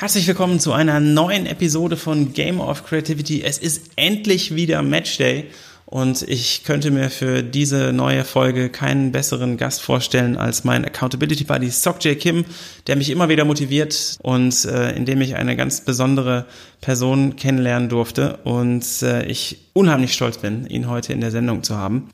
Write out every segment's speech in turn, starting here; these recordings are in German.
Herzlich willkommen zu einer neuen Episode von Game of Creativity. Es ist endlich wieder Matchday und ich könnte mir für diese neue Folge keinen besseren Gast vorstellen als mein Accountability Buddy Sok J. Kim, der mich immer wieder motiviert und äh, in dem ich eine ganz besondere Person kennenlernen durfte und äh, ich unheimlich stolz bin, ihn heute in der Sendung zu haben.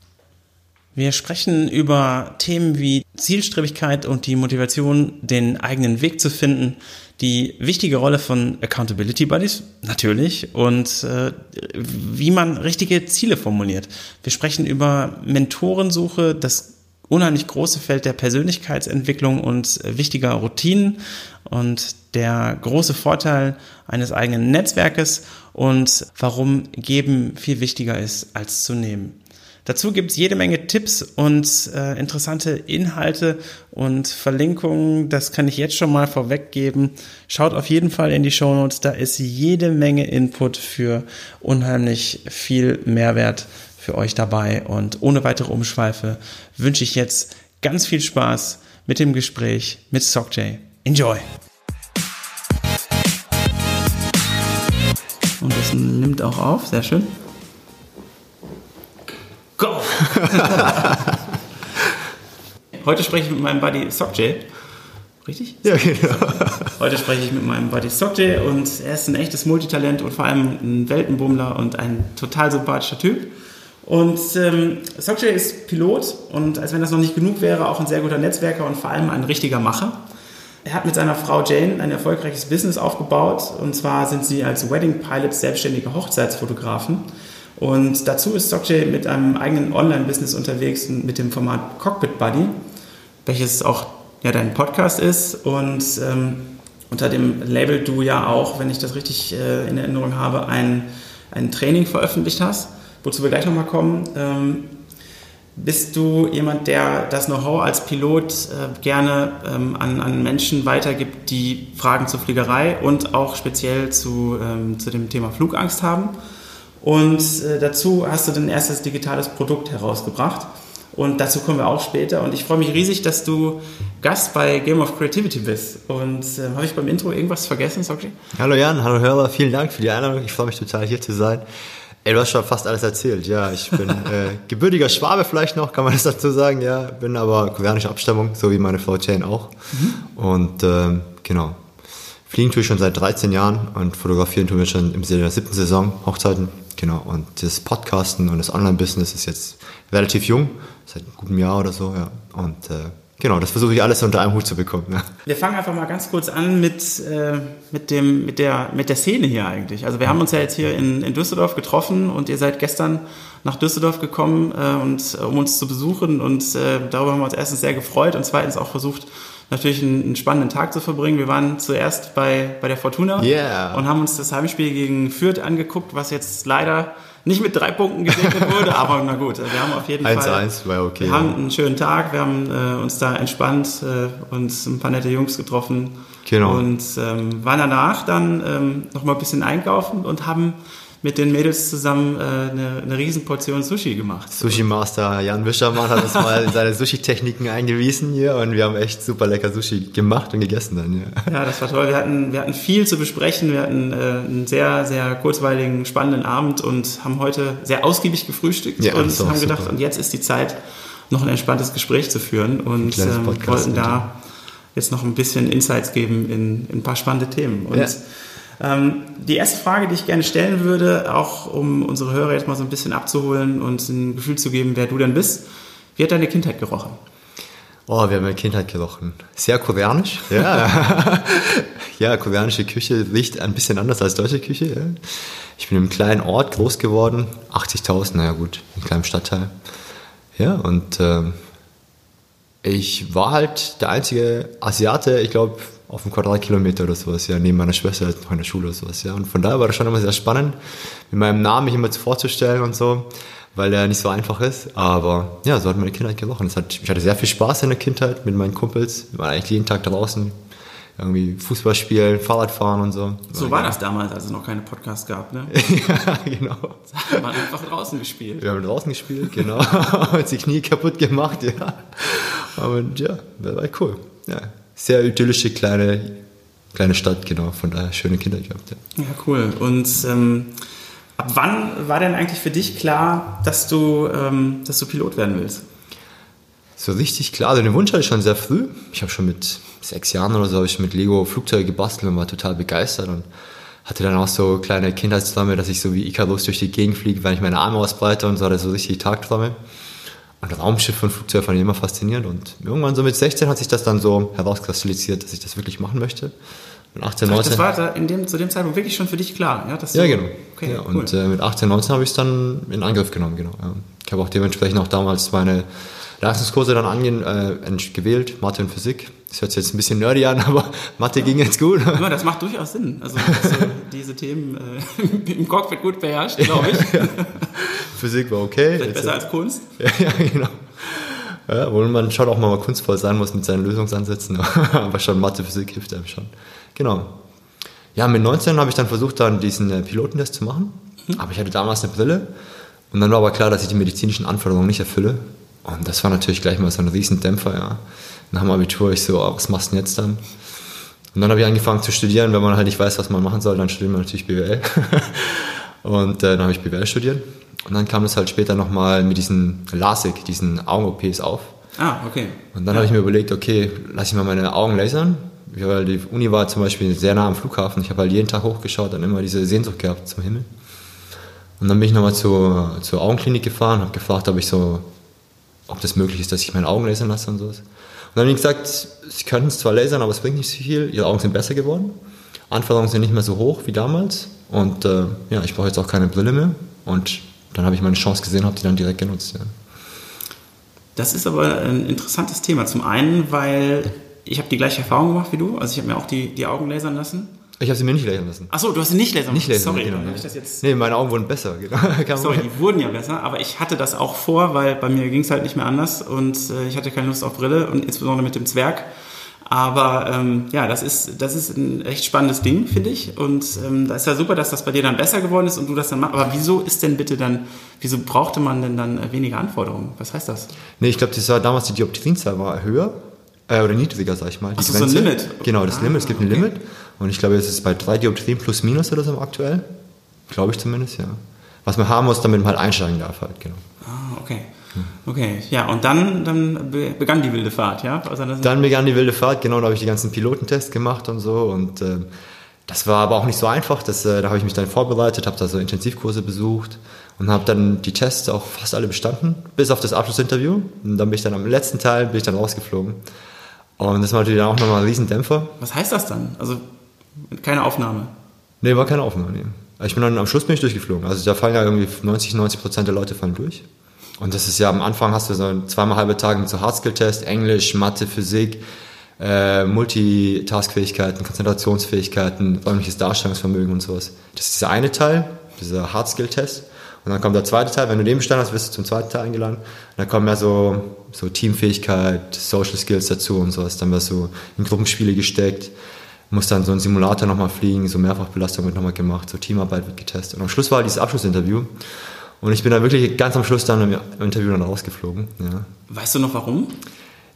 Wir sprechen über Themen wie Zielstrebigkeit und die Motivation, den eigenen Weg zu finden, die wichtige Rolle von Accountability Buddies, natürlich, und äh, wie man richtige Ziele formuliert. Wir sprechen über Mentorensuche, das unheimlich große Feld der Persönlichkeitsentwicklung und äh, wichtiger Routinen und der große Vorteil eines eigenen Netzwerkes und warum geben viel wichtiger ist als zu nehmen. Dazu gibt es jede Menge Tipps und äh, interessante Inhalte und Verlinkungen. Das kann ich jetzt schon mal vorweggeben. Schaut auf jeden Fall in die Show Notes. Da ist jede Menge Input für unheimlich viel Mehrwert für euch dabei. Und ohne weitere Umschweife wünsche ich jetzt ganz viel Spaß mit dem Gespräch mit Sockjay. Enjoy! Und das nimmt auch auf, sehr schön. Go! Heute spreche ich mit meinem Buddy Sockjay. Richtig? Ja, genau. Heute spreche ich mit meinem Buddy Sockjay und er ist ein echtes Multitalent und vor allem ein Weltenbummler und ein total sympathischer Typ. Und ähm, Sockjay ist Pilot und als wenn das noch nicht genug wäre, auch ein sehr guter Netzwerker und vor allem ein richtiger Macher. Er hat mit seiner Frau Jane ein erfolgreiches Business aufgebaut und zwar sind sie als Wedding Pilots selbstständige Hochzeitsfotografen. Und dazu ist Stockjay mit einem eigenen Online-Business unterwegs mit dem Format Cockpit Buddy, welches auch ja dein Podcast ist und ähm, unter dem Label du ja auch, wenn ich das richtig äh, in Erinnerung habe, ein, ein Training veröffentlicht hast, wozu wir gleich nochmal kommen. Ähm, bist du jemand, der das Know-how als Pilot äh, gerne ähm, an, an Menschen weitergibt, die Fragen zur Fliegerei und auch speziell zu, ähm, zu dem Thema Flugangst haben? Und äh, dazu hast du dein erstes digitales Produkt herausgebracht. Und dazu kommen wir auch später. Und ich freue mich riesig, dass du Gast bei Game of Creativity bist. Und äh, habe ich beim Intro irgendwas vergessen, Sochi? Hallo Jan, hallo Hörer, vill Dank für die Einladung. Ich freue mich total hier zu sein. Ey, du hast schon fast alles erzählt. Ja, ich bin äh, gebürtiger Schwabe vielleicht noch, kann man das dazu sagen. Ja, bin aber koreanischer Abstammung, so wie meine Frau Jane auch. Mhm. Und ähm, genau, fliegen tue ich schon seit 13 Jahren und fotografieren tun wir schon im der siebten Saison, Hochzeiten Genau, und das Podcasten und das Online-Business ist jetzt relativ jung, seit einem guten Jahr oder so, ja. Und äh, genau, das versuche ich alles unter einem Hut zu bekommen. Ja. Wir fangen einfach mal ganz kurz an mit, äh, mit, dem, mit, der, mit der Szene hier eigentlich. Also wir haben uns ja jetzt hier in, in Düsseldorf getroffen und ihr seid gestern nach Düsseldorf gekommen, äh, und, um uns zu besuchen und äh, darüber haben wir uns erstens sehr gefreut und zweitens auch versucht, natürlich einen, einen, spannenden Tag zu verbringen. Wir waren zuerst bei, bei der Fortuna yeah. und haben uns das Heimspiel gegen Fürth angeguckt, was jetzt leider nicht mit drei Punkten gesegnet wurde, aber na gut, wir haben auf jeden 1 Fall 1 war okay. Wir haben einen schönen Tag, wir haben äh, uns da entspannt, äh, uns ein paar nette Jungs getroffen genau. und ähm, waren danach dann ähm, noch mal ein bisschen einkaufen und haben mit den Mädels zusammen äh, eine, eine Riesenportion Sushi gemacht. Sushi Master Jan Wischermann hat uns mal in seine Sushi-Techniken eingewiesen hier und wir haben echt super lecker Sushi gemacht und gegessen dann. Ja, ja das war toll. Wir hatten, wir hatten viel zu besprechen. Wir hatten äh, einen sehr, sehr kurzweiligen, spannenden Abend und haben heute sehr ausgiebig gefrühstückt ja, und haben gedacht, super. und jetzt ist die Zeit, noch ein entspanntes Gespräch zu führen und ähm, wollten da jetzt noch ein bisschen Insights geben in, in ein paar spannende Themen. Und ja. Ähm, die erste Frage, die ich gerne stellen würde, auch um unsere Hörer jetzt mal so ein bisschen abzuholen und ein Gefühl zu geben, wer du denn bist. Wie hat deine Kindheit gerochen? Oh, wir haben meine Kindheit gerochen. Sehr koreanisch. Ja, ja koreanische Küche riecht ein bisschen anders als deutsche Küche. Ja. Ich bin in einem kleinen Ort groß geworden, 80.000, naja gut, in einem kleinen Stadtteil. Ja, und äh, ich war halt der einzige Asiate, ich glaube, auf einen Quadratkilometer oder sowas, ja, neben meiner Schwester halt noch in der Schule oder sowas, ja. Und von daher war das schon immer sehr spannend, mit meinem Namen mich immer vorzustellen und so, weil der nicht so einfach ist. Aber ja, so hat meine Kindheit gerochen. Hat, ich hatte sehr viel Spaß in der Kindheit mit meinen Kumpels. Wir waren eigentlich jeden Tag draußen, irgendwie Fußball spielen, Fahrrad fahren und so. So war das damals, als es noch keine Podcasts gab, ne? ja, genau. Wir haben einfach draußen gespielt. Wir haben draußen gespielt, genau. haben uns die Knie kaputt gemacht, ja. Aber ja, das war cool. Ja, sehr idyllische kleine, kleine Stadt, genau. Von daher schöne Kinder gehabt, ja. Ja, cool. Und ähm, ab wann war denn eigentlich für dich klar, dass du, ähm, dass du Pilot werden willst? So richtig klar. Also den Wunsch hatte ich schon sehr früh. Ich habe schon mit sechs Jahren oder so ich mit Lego Flugzeuge gebastelt und war total begeistert und hatte dann auch so kleine Kindheitsträume, dass ich so wie Icarus durch die Gegend fliege, wenn ich meine Arme ausbreite und so hatte so richtig Tagträume. Und Raumschiff und Flugzeug fand ich immer faszinierend und irgendwann so mit 16 hat sich das dann so herauskristallisiert, dass ich das wirklich machen möchte. Und 18, 19. Das war da in dem, zu dem Zeitpunkt wirklich schon für dich klar, ja? Dass ja, genau. Okay, ja, cool. Und äh, mit 18, 19 habe ich es dann in Angriff genommen, genau. Ich habe auch dementsprechend auch damals meine Leistungskurse dann angehen, äh, gewählt, Mathe und Physik. Das hört sich jetzt ein bisschen nerdy an, aber Mathe ging jetzt gut. Ja, das macht durchaus Sinn. Also, diese Themen äh, im Cockpit gut beherrscht, glaube ich. ja. Physik war okay. Vielleicht besser als Kunst. Ja, ja genau. Ja, wo man schon auch mal kunstvoll sein muss mit seinen Lösungsansätzen, aber schon Mathe, Physik hilft einem schon. Genau. Ja, mit 19 habe ich dann versucht, dann diesen äh, Pilotentest zu machen. Mhm. Aber ich hatte damals eine Brille. Und dann war aber klar, dass ich die medizinischen Anforderungen nicht erfülle. Und das war natürlich gleich mal so ein riesen Dämpfer, ja. Nach dem Abitur, ich so, oh, was machst du denn jetzt dann? Und dann habe ich angefangen zu studieren. Wenn man halt nicht weiß, was man machen soll, dann studiert man natürlich BWL. und äh, dann habe ich BWL studiert. Und dann kam es halt später nochmal mit diesen LASIK, diesen Augen-OPs auf. Ah, okay. Und dann ja. habe ich mir überlegt, okay, lass ich mal meine Augen lasern. Weil die Uni war zum Beispiel sehr nah am Flughafen. Ich habe halt jeden Tag hochgeschaut und immer diese Sehnsucht gehabt zum Himmel. Und dann bin ich nochmal zur, zur Augenklinik gefahren, habe gefragt, ob ich so ob das möglich ist, dass ich meine Augen lasern lasse und sowas. Und dann haben die gesagt, sie könnten es zwar lasern, aber es bringt nicht so viel. Ihre Augen sind besser geworden. Anforderungen sind nicht mehr so hoch wie damals. Und äh, ja, ich brauche jetzt auch keine Brille mehr. Und dann habe ich meine Chance gesehen, habe die dann direkt genutzt. Ja. Das ist aber ein interessantes Thema. Zum einen, weil ich habe die gleiche Erfahrung gemacht wie du. Also ich habe mir auch die, die Augen lasern lassen. Ich habe sie mir nicht lasern lassen. Achso, du hast sie nicht lasern lassen? Nicht lasern, Sorry, genau. ich das jetzt nee, meine Augen wurden besser. Genau. Sorry, die wurden ja besser, aber ich hatte das auch vor, weil bei mir ging es halt nicht mehr anders und äh, ich hatte keine Lust auf Brille und insbesondere mit dem Zwerg. Aber ähm, ja, das ist, das ist ein echt spannendes Ding, finde ich. Und ähm, da ist ja super, dass das bei dir dann besser geworden ist und du das dann machst. Aber wieso ist denn bitte dann, wieso brauchte man denn dann äh, weniger Anforderungen? Was heißt das? Nee, ich glaube, das war damals die Dioptrienzahl war höher äh, oder niedriger, sag ich mal. Die Ach, so, ein Limit? Genau, das ah, Limit, es gibt ein Limit. Und ich glaube, es ist bei 3 Dioptrien plus minus oder so aktuell. Glaube ich zumindest, ja. Was man haben muss, damit man halt einsteigen darf halt, genau. Ah, okay. Okay, ja, und dann, dann begann die wilde Fahrt, ja? Also dann begann die wilde Fahrt, genau, da habe ich die ganzen Pilotentests gemacht und so und äh, das war aber auch nicht so einfach, das, äh, da habe ich mich dann vorbereitet, habe da so Intensivkurse besucht und habe dann die Tests auch fast alle bestanden, bis auf das Abschlussinterview und dann bin ich dann am letzten Teil, bin ich dann rausgeflogen und das war natürlich auch nochmal ein Riesendämpfer. Was heißt das dann? Also keine Aufnahme? Nee, war keine Aufnahme, nee. Ich bin dann am Schluss bin ich durchgeflogen. Also da fallen ja irgendwie 90, 90 Prozent der Leute fallen durch. Und das ist ja am Anfang hast du so zweimal halbe Tage mit so Hardskill-Test, Englisch, Mathe, Physik, äh, Multitaskfähigkeiten, Konzentrationsfähigkeiten, räumliches Darstellungsvermögen und sowas. Das ist der eine Teil, dieser Hardskill-Test. Und dann kommt der zweite Teil, wenn du den bestanden hast, wirst du zum zweiten Teil eingeladen. Und dann kommen ja so, so Teamfähigkeit, Social Skills dazu und sowas. Dann wirst du in Gruppenspiele gesteckt, musst dann so einen Simulator nochmal fliegen, so Mehrfachbelastung wird nochmal gemacht, so Teamarbeit wird getestet. Und am Schluss war dieses Abschlussinterview. Und ich bin dann wirklich ganz am Schluss dann im Interview dann rausgeflogen. Ja. Weißt du noch warum?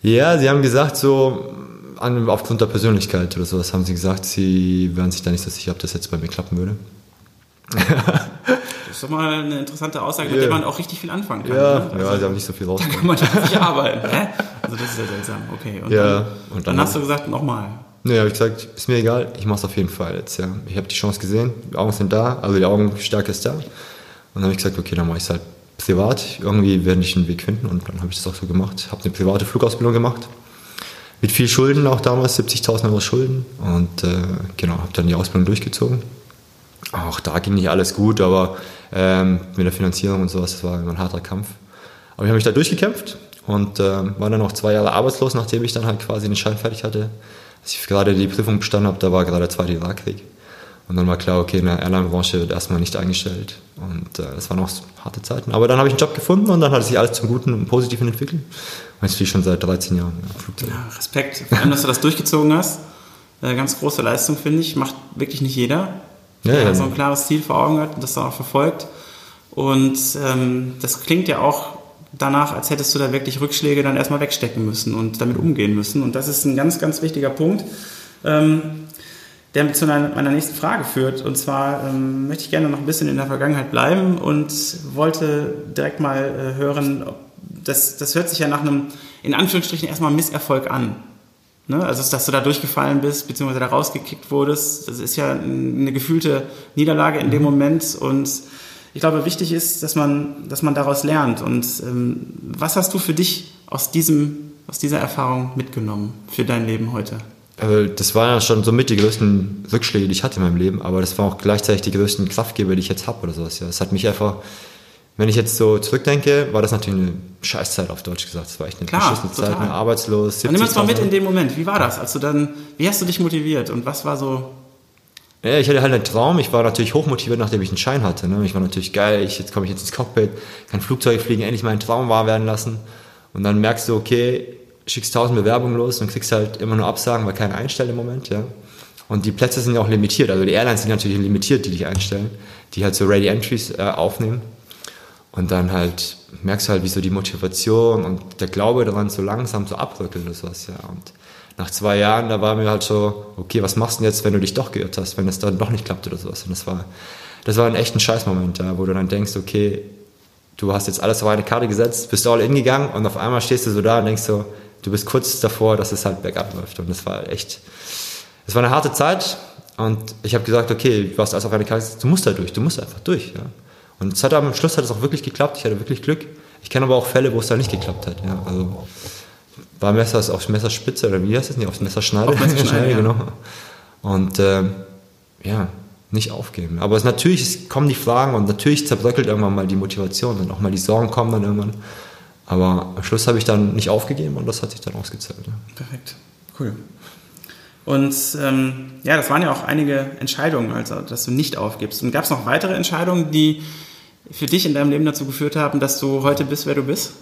Ja, sie haben gesagt, so aufgrund der Persönlichkeit oder sowas haben sie gesagt, sie wären sich da nicht so sicher, ob das jetzt bei mir klappen würde. Das ist doch mal eine interessante Aussage, mit yeah. der man auch richtig viel anfangen kann. Ja, ne? also, ja sie haben nicht so viel raus. Da kann man nicht arbeiten. Hä? Also das ist ja seltsam. Okay. Und ja, dann, und dann, dann hast du gesagt, nochmal. Nee, habe ich gesagt, ist mir egal, ich mache es auf jeden Fall jetzt. Ja. Ich habe die Chance gesehen, die Augen sind da, also die Augenstärke ist da. Und dann habe ich gesagt, okay, dann mache ich es halt privat. Irgendwie werde ich einen Weg finden und dann habe ich das auch so gemacht. Habe eine private Flugausbildung gemacht. Mit viel Schulden auch damals, 70.000 Euro Schulden. Und äh, genau, habe dann die Ausbildung durchgezogen. Auch da ging nicht alles gut, aber ähm, mit der Finanzierung und sowas, das war immer ein harter Kampf. Aber ich habe mich da durchgekämpft und äh, war dann noch zwei Jahre arbeitslos, nachdem ich dann halt quasi den Schein fertig hatte. als ich gerade die Prüfung bestanden habe, da war gerade der Zweite Irakkrieg. Und dann war klar, okay, in der Airline-Branche wird erstmal nicht eingestellt. Und äh, das waren auch harte Zeiten. Aber dann habe ich einen Job gefunden und dann hat sich alles zum Guten und Positiven entwickelt. Und jetzt fliege schon seit 13 Jahren ja, ja, Respekt. Vor allem, dass du das durchgezogen hast. Äh, ganz große Leistung, finde ich. Macht wirklich nicht jeder. Ja, der ja. so ein klares Ziel vor Augen hat und das dann auch verfolgt. Und ähm, das klingt ja auch danach, als hättest du da wirklich Rückschläge dann erstmal wegstecken müssen und damit umgehen müssen. Und das ist ein ganz, ganz wichtiger Punkt. Ähm, der zu meiner nächsten Frage führt. Und zwar ähm, möchte ich gerne noch ein bisschen in der Vergangenheit bleiben und wollte direkt mal äh, hören, das, das hört sich ja nach einem, in Anführungsstrichen, erstmal Misserfolg an. Ne? Also, dass du da durchgefallen bist, beziehungsweise da rausgekickt wurdest, das ist ja eine gefühlte Niederlage in dem mhm. Moment. Und ich glaube, wichtig ist, dass man, dass man daraus lernt. Und ähm, was hast du für dich aus, diesem, aus dieser Erfahrung mitgenommen für dein Leben heute? Also das waren ja schon somit die größten Rückschläge, die ich hatte in meinem Leben, aber das waren auch gleichzeitig die größten Kraftgeber, die ich jetzt habe oder sowas. Ja, es hat mich einfach, wenn ich jetzt so zurückdenke, war das natürlich eine Scheißzeit auf Deutsch gesagt. Es war echt eine Klar, beschissene Zeit, eine arbeitslos. Nimm uns mal mit in dem Moment. Wie war das? Also dann, wie hast du dich motiviert und was war so? Ja, ich hatte halt einen Traum. Ich war natürlich hochmotiviert, nachdem ich einen Schein hatte. Ne? Ich war natürlich geil. Ich, jetzt komme ich jetzt ins Cockpit, kann Flugzeug fliegen, endlich meinen Traum wahr werden lassen. Und dann merkst du, okay, schickst tausend Bewerbungen los und kriegst halt immer nur Absagen, weil keiner einstellt im Moment, ja. Und die Plätze sind ja auch limitiert. Also die Airlines sind natürlich limitiert, die dich einstellen, die halt so Ready Entries äh, aufnehmen. Und dann halt merkst du halt, wie so die Motivation und der Glaube daran so langsam so abrückelt oder sowas, ja. Und nach zwei Jahren, da war mir halt so, okay, was machst du denn jetzt, wenn du dich doch geirrt hast, wenn es dann doch nicht klappt oder sowas. Und das war, das war ein echt ein Scheißmoment, ja, wo du dann denkst, okay, du hast jetzt alles auf eine Karte gesetzt, bist all in gegangen und auf einmal stehst du so da und denkst so, du bist kurz davor, dass es halt bergab läuft. Und das war echt, es war eine harte Zeit. Und ich habe gesagt, okay, du hast alles auf eine Karte, du musst da durch, du musst einfach durch. Ja. Und es hat am Schluss hat es auch wirklich geklappt. Ich hatte wirklich Glück. Ich kenne aber auch Fälle, wo es da nicht geklappt hat. Ja. Also war Messer aufs Messerspitze oder wie heißt das nicht? Aufs Messerschneide. Auf Messerschneide, ja. genau. Und ähm, ja, nicht aufgeben. Aber es, natürlich es kommen die Fragen und natürlich zerbröckelt irgendwann mal die Motivation und auch mal die Sorgen kommen dann irgendwann. Aber am Schluss habe ich dann nicht aufgegeben und das hat sich dann ausgezahlt. Ja. Perfekt, cool. Und ähm, ja, das waren ja auch einige Entscheidungen, also dass du nicht aufgibst. Und gab es noch weitere Entscheidungen, die für dich in deinem Leben dazu geführt haben, dass du heute bist, wer du bist?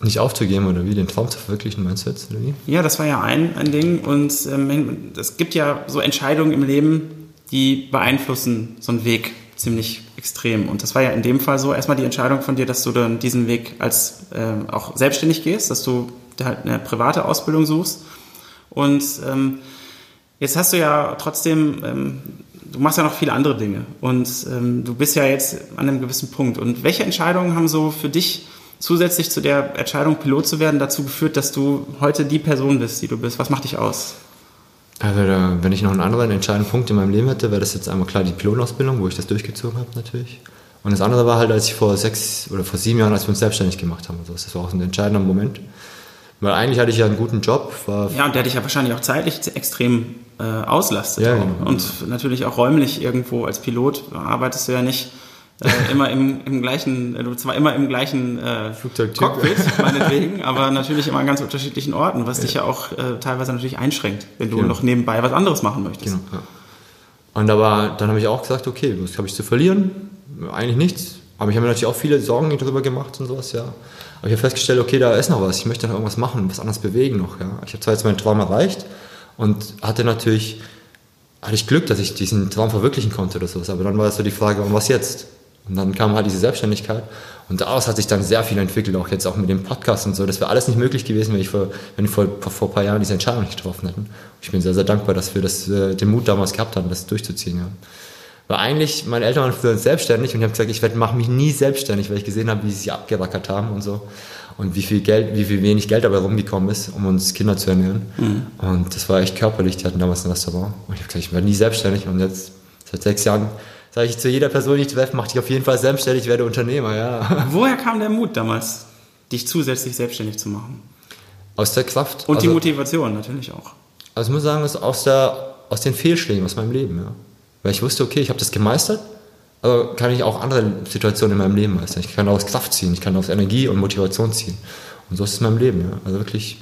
Nicht aufzugeben oder wie, den Traum zu verwirklichen, meinst du jetzt? Oder wie? Ja, das war ja ein, ein Ding. Und ähm, es gibt ja so Entscheidungen im Leben, die beeinflussen so einen Weg ziemlich extrem. Und das war ja in dem Fall so erstmal die Entscheidung von dir, dass du dann diesen Weg als äh, auch selbstständig gehst, dass du halt eine private Ausbildung suchst. Und ähm, jetzt hast du ja trotzdem, ähm, du machst ja noch viele andere Dinge und ähm, du bist ja jetzt an einem gewissen Punkt. Und welche Entscheidungen haben so für dich zusätzlich zu der Entscheidung, Pilot zu werden, dazu geführt, dass du heute die Person bist, die du bist? Was macht dich aus? Also da, wenn ich noch einen anderen entscheidenden Punkt in meinem Leben hätte, wäre das jetzt einmal klar die Pilotenausbildung, wo ich das durchgezogen habe natürlich. Und das andere war halt, als ich vor sechs oder vor sieben Jahren, als wir uns selbstständig gemacht haben. Also das war auch ein entscheidender Moment. Weil eigentlich hatte ich ja einen guten Job. ja, und der dich ja wahrscheinlich auch zeitlich extrem äh, auslastet. Ja, genau. Und natürlich auch räumlich irgendwo als Pilot arbeitest du ja nicht äh, immer im, im gleichen, äh, zwar immer im gleichen äh, Cockpit, meinetwegen, aber natürlich immer an ganz unterschiedlichen Orten, was ja. dich ja auch äh, teilweise natürlich einschränkt, wenn du genau. noch nebenbei was anderes machen möchtest. Genau, ja. Und aber dann habe ich auch gesagt, okay, was habe ich zu verlieren? Eigentlich nichts. Aber ich habe mir natürlich auch viele Sorgen darüber gemacht und sowas, ja. Aber ich habe festgestellt, okay, da ist noch was. Ich möchte noch irgendwas machen, was anderes bewegen noch, ja. Ich habe zwar jetzt meinen Traum erreicht und hatte natürlich, hatte ich Glück, dass ich diesen Traum verwirklichen konnte oder sowas. Aber dann war so die Frage, was jetzt? Und dann kam halt diese Selbstständigkeit und daraus hat sich dann sehr viel entwickelt, auch jetzt auch mit dem Podcast und so. Das wäre alles nicht möglich gewesen, wenn ich vor, wenn ich vor, vor ein paar Jahren diese Entscheidung nicht getroffen hätte. Ich bin sehr, sehr dankbar, dass wir das, äh, den Mut damals gehabt haben, das durchzuziehen. Ja. Weil eigentlich, meine Eltern waren früher selbstständig und ich habe gesagt, ich mache mich nie selbstständig, weil ich gesehen habe, wie sie sich abgerackert haben und so. Und wie viel Geld, wie viel wenig Geld dabei rumgekommen ist, um uns Kinder zu ernähren. Mhm. Und das war echt körperlich. Die hatten damals ein Restaurant. Und ich habe gesagt, ich werde nie selbstständig. Und jetzt, seit sechs Jahren, sage ich zu jeder Person, die ich treffe, mach dich auf jeden Fall selbstständig, werde Unternehmer, ja. Woher kam der Mut damals, dich zusätzlich selbstständig zu machen? Aus der Kraft. Und also, die Motivation natürlich auch. Also ich muss sagen, aus, der, aus den Fehlschlägen aus meinem Leben, ja. Weil ich wusste, okay, ich habe das gemeistert, aber kann ich auch andere Situationen in meinem Leben meistern. Ich kann daraus Kraft ziehen, ich kann daraus Energie und Motivation ziehen. Und so ist es in meinem Leben, ja. Also wirklich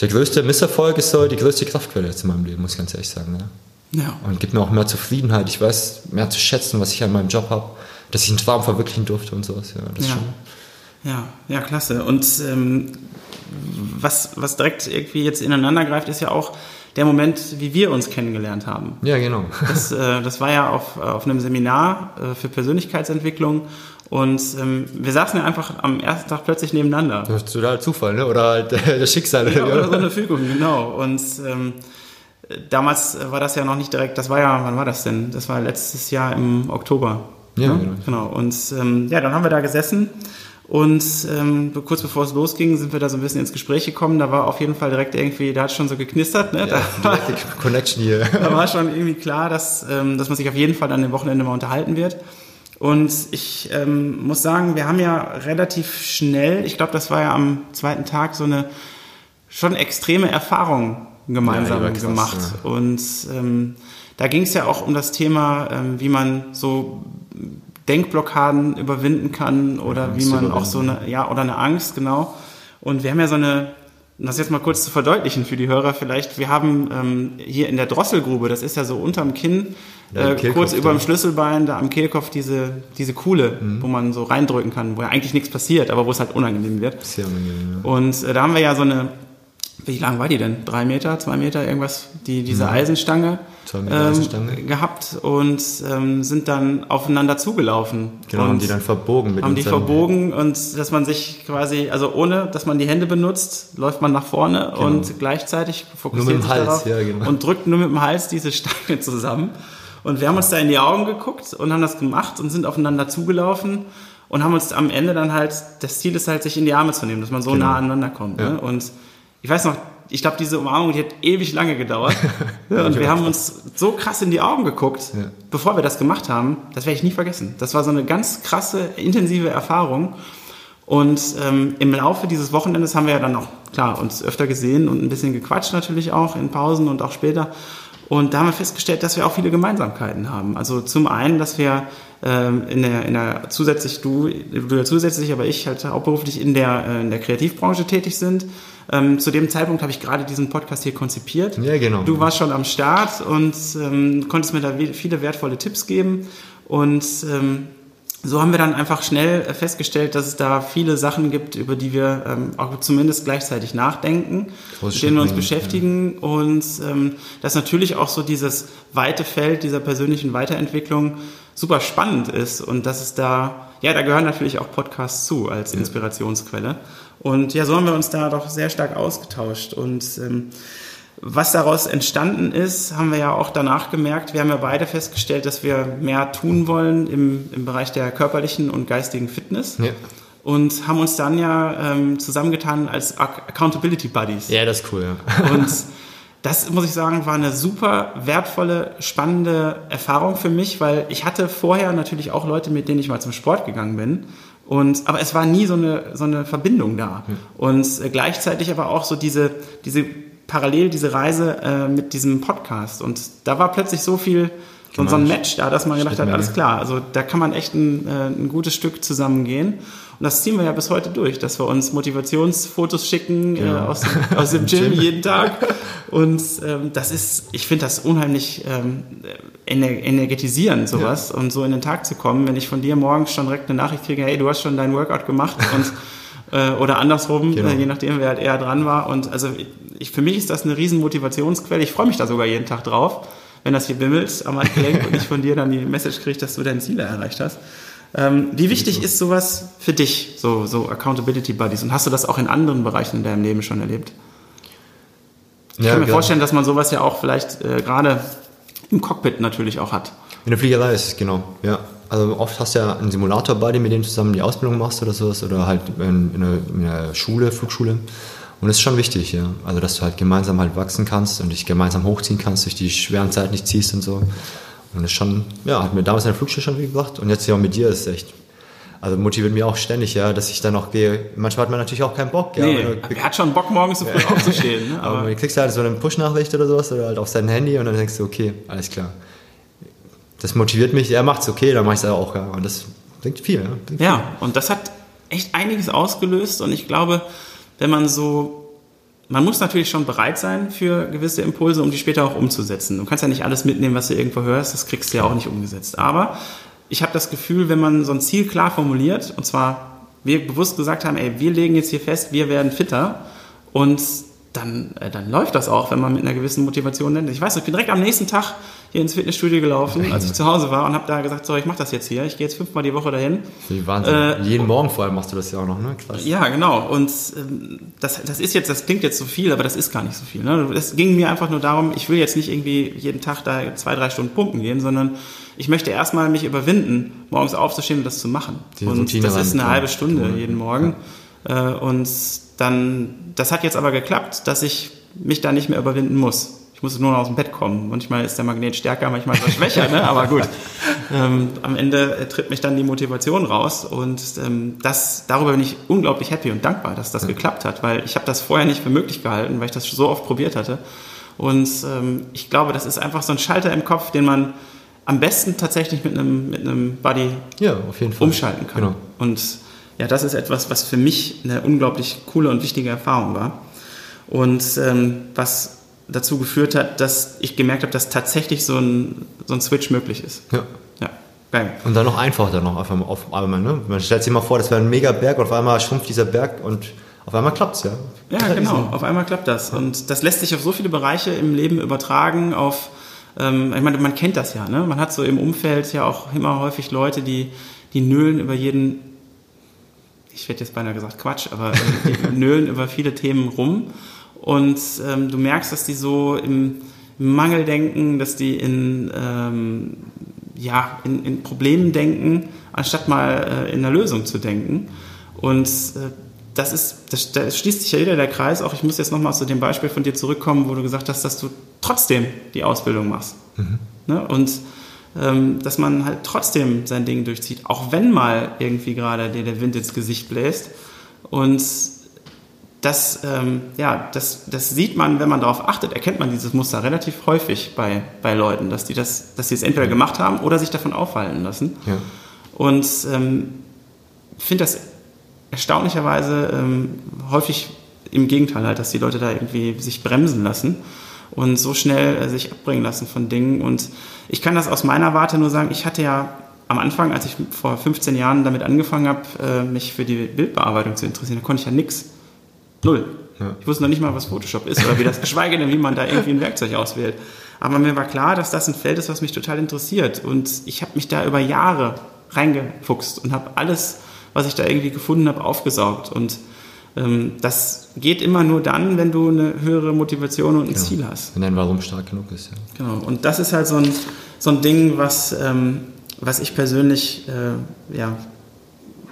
der größte Misserfolg ist so die größte Kraftquelle jetzt in meinem Leben, muss ich ganz ehrlich sagen. Ja. Ja. Und gibt mir auch mehr Zufriedenheit. Ich weiß mehr zu schätzen, was ich an meinem Job habe, dass ich einen Traum verwirklichen durfte und sowas. Ja, das Ja. schon. Ja, ja, klasse. Und ähm, was, was direkt irgendwie jetzt ineinander greift, ist ja auch der Moment, wie wir uns kennengelernt haben. Ja, genau. Das, äh, das war ja auf, auf einem Seminar äh, für Persönlichkeitsentwicklung und ähm, wir saßen ja einfach am ersten Tag plötzlich nebeneinander. Das ist total Zufall, ne? Oder halt äh, das Schicksal. Ja, oder so eine Fügung, genau. Und ähm, damals war das ja noch nicht direkt, das war ja, wann war das denn? Das war letztes Jahr im Oktober. Ja, ne? genau. genau. Und ähm, ja, dann haben wir da gesessen und ähm, kurz bevor es losging, sind wir da so ein bisschen ins Gespräch gekommen. Da war auf jeden Fall direkt irgendwie, da hat schon so geknistert, ne? Ja, da, Connection hier. da war schon irgendwie klar, dass, ähm, dass man sich auf jeden Fall an dem Wochenende mal unterhalten wird. Und ich ähm, muss sagen, wir haben ja relativ schnell, ich glaube, das war ja am zweiten Tag so eine schon extreme Erfahrung gemeinsam Ja, krass, gemacht. ja. Und ähm, da ging es ja auch um das Thema, ähm, wie man so Denkblockaden überwinden kann oder Angst wie man auch so eine, ja, oder eine Angst, genau. Und wir haben ja so eine, um das jetzt mal kurz zu verdeutlichen für die Hörer vielleicht, wir haben ähm, hier in der Drosselgrube, das ist ja so unterm Kinn, äh, kurz über dem. Schlüsselbein, da am Kehlkopf diese, diese Kuhle, Mhm. wo man so reindrücken kann, wo ja eigentlich nichts passiert, aber wo es halt unangenehm wird. Sehr angenehm, ja. Und äh, da haben wir ja so eine, wie lang war die denn? Drei Meter, zwei Meter, irgendwas? Die, diese Eisenstange, Mhm. Zwei Meter Eisenstange. gehabt und ähm, sind dann aufeinander zugelaufen. Genau, und haben die dann verbogen mit haben die verbogen und dass man sich quasi, also ohne, dass man die Hände benutzt, läuft man nach vorne und gleichzeitig fokussiert Genau. Nur mit dem sich Hals, darauf ja, genau. und drückt nur mit dem Hals diese Stange zusammen. Und wir haben uns da in die Augen geguckt und haben das gemacht und sind aufeinander zugelaufen und haben uns am Ende dann halt, das Ziel ist halt, sich in die Arme zu nehmen, dass man so Genau. nah aneinander kommt. Ja. Ne? Und ich weiß noch, ich glaube, diese Umarmung, die hat ewig lange gedauert. ja, und wir haben uns so krass in die Augen geguckt, Ja. bevor wir das gemacht haben. Das werde ich nie vergessen. Das war so eine ganz krasse, intensive Erfahrung. Und ähm, im Laufe dieses Wochenendes haben wir ja dann auch, klar, uns öfter gesehen und ein bisschen gequatscht natürlich auch in Pausen und auch später. Und da haben wir festgestellt, dass wir auch viele Gemeinsamkeiten haben. Also zum einen, dass wir ähm, in der, in der zusätzlich, du, du ja zusätzlich, aber ich halt hauptberuflich in der, äh, in der Kreativbranche tätig sind. Ähm, zu dem Zeitpunkt habe ich gerade diesen Podcast hier konzipiert. Ja, genau. Du warst schon am Start und ähm, konntest mir da viele wertvolle Tipps geben. Und ähm, so haben wir dann einfach schnell äh, festgestellt, dass es da viele Sachen gibt, über die wir ähm, auch zumindest gleichzeitig nachdenken, mit denen wir uns beschäftigen. Und ähm, dass natürlich auch so dieses weite Feld dieser persönlichen Weiterentwicklung super spannend ist und dass es da, ja, da gehören natürlich auch Podcasts zu als Inspirationsquelle. Und ja, so haben wir uns da doch sehr stark ausgetauscht. Und ähm, was daraus entstanden ist, haben wir ja auch danach gemerkt. Wir haben ja beide festgestellt, dass wir mehr tun wollen im, im Bereich der körperlichen und geistigen Fitness. Ja. Und haben uns dann ja ähm, zusammengetan als Ac- Accountability Buddies. ja, das ist cool, ja. Und das, muss ich sagen, war eine super wertvolle, spannende Erfahrung für mich, weil ich hatte vorher natürlich auch Leute, mit denen ich mal zum Sport gegangen bin. Und, aber es war nie so eine, so eine Verbindung da. Und äh, gleichzeitig aber auch so diese, diese parallel diese Reise äh, mit diesem Podcast. Und da war plötzlich so viel, so, so ein Match da, dass man gedacht hat, alles klar, also da kann man echt ein, äh, ein gutes Stück zusammen gehen. Und das ziehen wir ja bis heute durch, dass wir uns Motivationsfotos schicken äh, Genau. aus, aus dem Gym Gym. jeden Tag. Und ähm, das ist, ich finde das unheimlich ähm, ener- energetisierend, sowas, und so in den Tag zu kommen, wenn ich von dir morgens schon direkt eine Nachricht kriege, hey, du hast schon dein Workout gemacht und äh, oder andersrum, Genau. äh, je nachdem, wer halt eher dran war. Und also ich, für mich ist das eine riesen Motivationsquelle. Ich freue mich da sogar jeden Tag drauf, wenn das hier bimmelt am Handgelenk und ich von dir dann die Message kriege, dass du deine Ziele erreicht hast. Ähm, wie wichtig ist sowas für dich, so, so Accountability Buddies? Und hast du das auch in anderen Bereichen in deinem Leben schon erlebt? Ich ja kann mir klar. vorstellen, dass man sowas ja auch vielleicht äh, gerade im Cockpit natürlich auch hat. In der Fliegerei ist es, genau, ja. Also oft hast du ja einen Simulator bei dir, mit dem du zusammen die Ausbildung machst oder sowas, oder halt in, in, einer, in einer Schule, Flugschule. Und das ist schon wichtig, ja. Also dass du halt gemeinsam halt wachsen kannst und dich gemeinsam hochziehen kannst, durch die schweren Zeiten nicht ziehst und so. Und das ist schon, ja, hat mir damals in der Flugschule schon viel gebracht. Und jetzt ja auch mit dir ist es echt, also motiviert mich auch ständig, ja, dass ich dann auch gehe. Manchmal hat man natürlich auch keinen Bock, ja. Nee, wer hat schon Bock, morgens so früh aufzustehen? Ne? aber Aber du kriegst halt so eine Push-Nachricht oder sowas oder halt auf sein Handy und dann denkst du, okay, alles klar. Das motiviert mich, er macht's okay, dann mach ich's auch, ja. Und das bringt viel, ja. Bringt Ja, und das hat echt einiges ausgelöst und ich glaube, wenn man so man muss natürlich schon bereit sein für gewisse Impulse, um die später auch umzusetzen. Du kannst ja nicht alles mitnehmen, was du irgendwo hörst, das kriegst du ja auch nicht umgesetzt. Aber ich habe das Gefühl, wenn man so ein Ziel klar formuliert, und zwar wir bewusst gesagt haben, ey, wir legen jetzt hier fest, wir werden fitter und dann, äh, dann läuft das auch, wenn man mit einer gewissen Motivation nennt. Ich weiß, ich bin direkt am nächsten Tag hier ins Fitnessstudio gelaufen, als ich zu Hause war und habe da gesagt, so, ich mache das jetzt hier. Ich gehe jetzt fünfmal die Woche dahin. Wie Wahnsinn. Äh, Jeden Morgen vor allem machst du das ja auch noch, ne? Krass. Ja, genau. Und ähm, das, das ist jetzt, das klingt jetzt so viel, aber das ist gar nicht so viel. Ne? Es ging mir einfach nur darum, ich will jetzt nicht irgendwie jeden Tag da zwei, drei Stunden pumpen gehen, sondern ich möchte erstmal mich überwinden, morgens aufzustehen und das zu machen. Die und Routine das ist eine halbe Stunde jeden Morgen. Ja. Äh, und dann, das hat jetzt aber geklappt, dass ich mich da nicht mehr überwinden muss. Ich muss nur noch aus dem Bett kommen. Manchmal ist der Magnet stärker, manchmal etwas schwächer, ne? aber gut. Ähm, am Ende äh, tritt mich dann die Motivation raus und ähm, das, darüber bin ich unglaublich happy und dankbar, dass das ja. geklappt hat, weil ich habe das vorher nicht für möglich gehalten, weil ich das so oft probiert hatte. Und ähm, ich glaube, das ist einfach so ein Schalter im Kopf, den man am besten tatsächlich mit einem, mit einem Buddy ja, umschalten kann. Genau. Und ja, das ist etwas, was für mich eine unglaublich coole und wichtige Erfahrung war. Und ähm, was dazu geführt hat, dass ich gemerkt habe, dass tatsächlich so ein, so ein Switch möglich ist. Ja. ja. Geil. Und dann noch einfach dann noch auf, auf einmal. Ne? Man stellt sich mal vor, das wäre ein mega Berg und auf einmal schrumpft dieser Berg und auf einmal klappt es, ja. Ja, genau, auf einmal klappt das. Und das lässt sich auf so viele Bereiche im Leben übertragen, auf, ähm, ich meine, man kennt das ja, ne? Man hat so im Umfeld ja auch immer häufig Leute, die, die nölen über jeden, ich hätte jetzt beinahe gesagt Quatsch, aber die nölen über viele Themen rum. Und ähm, du merkst, dass die so im, Mangel denken, dass die in, ähm, ja, in, in, Problemen denken, anstatt mal äh, in der Lösung zu denken. Und äh, das ist, das, da schließt sich ja wieder der Kreis. Auch ich muss jetzt nochmal zu dem Beispiel von dir zurückkommen, wo du gesagt hast, dass du trotzdem die Ausbildung machst. Mhm. Ne? Und ähm, dass man halt trotzdem sein Ding durchzieht, auch wenn mal irgendwie gerade dir der Wind ins Gesicht bläst. Und das, ähm, ja, das, das sieht man, wenn man darauf achtet, erkennt man dieses Muster relativ häufig bei, bei Leuten, dass die das, dass sie es entweder gemacht haben oder sich davon aufhalten lassen. Ja. Und ähm, finde das erstaunlicherweise ähm, häufig im Gegenteil halt, dass die Leute da irgendwie sich bremsen lassen und so schnell äh, sich abbringen lassen von Dingen. Und ich kann das aus meiner Warte nur sagen, ich hatte ja am Anfang, als ich vor 15 Jahren damit angefangen habe, äh, mich für die Bildbearbeitung zu interessieren, da konnte ich ja nichts. Null. Ja. Ich wusste noch nicht mal, was Photoshop ist oder wie das, geschweige denn, wie man da irgendwie ein Werkzeug auswählt. Aber mir war klar, dass das ein Feld ist, was mich total interessiert. Und ich habe mich da über Jahre reingefuchst und habe alles, was ich da irgendwie gefunden habe, aufgesaugt. Und das geht immer nur dann, wenn du eine höhere Motivation und ein genau. Ziel hast. Wenn dein Warum stark genug ist. Ja. Genau. Und das ist halt so ein, so ein Ding, was, ähm, was ich persönlich äh, ja,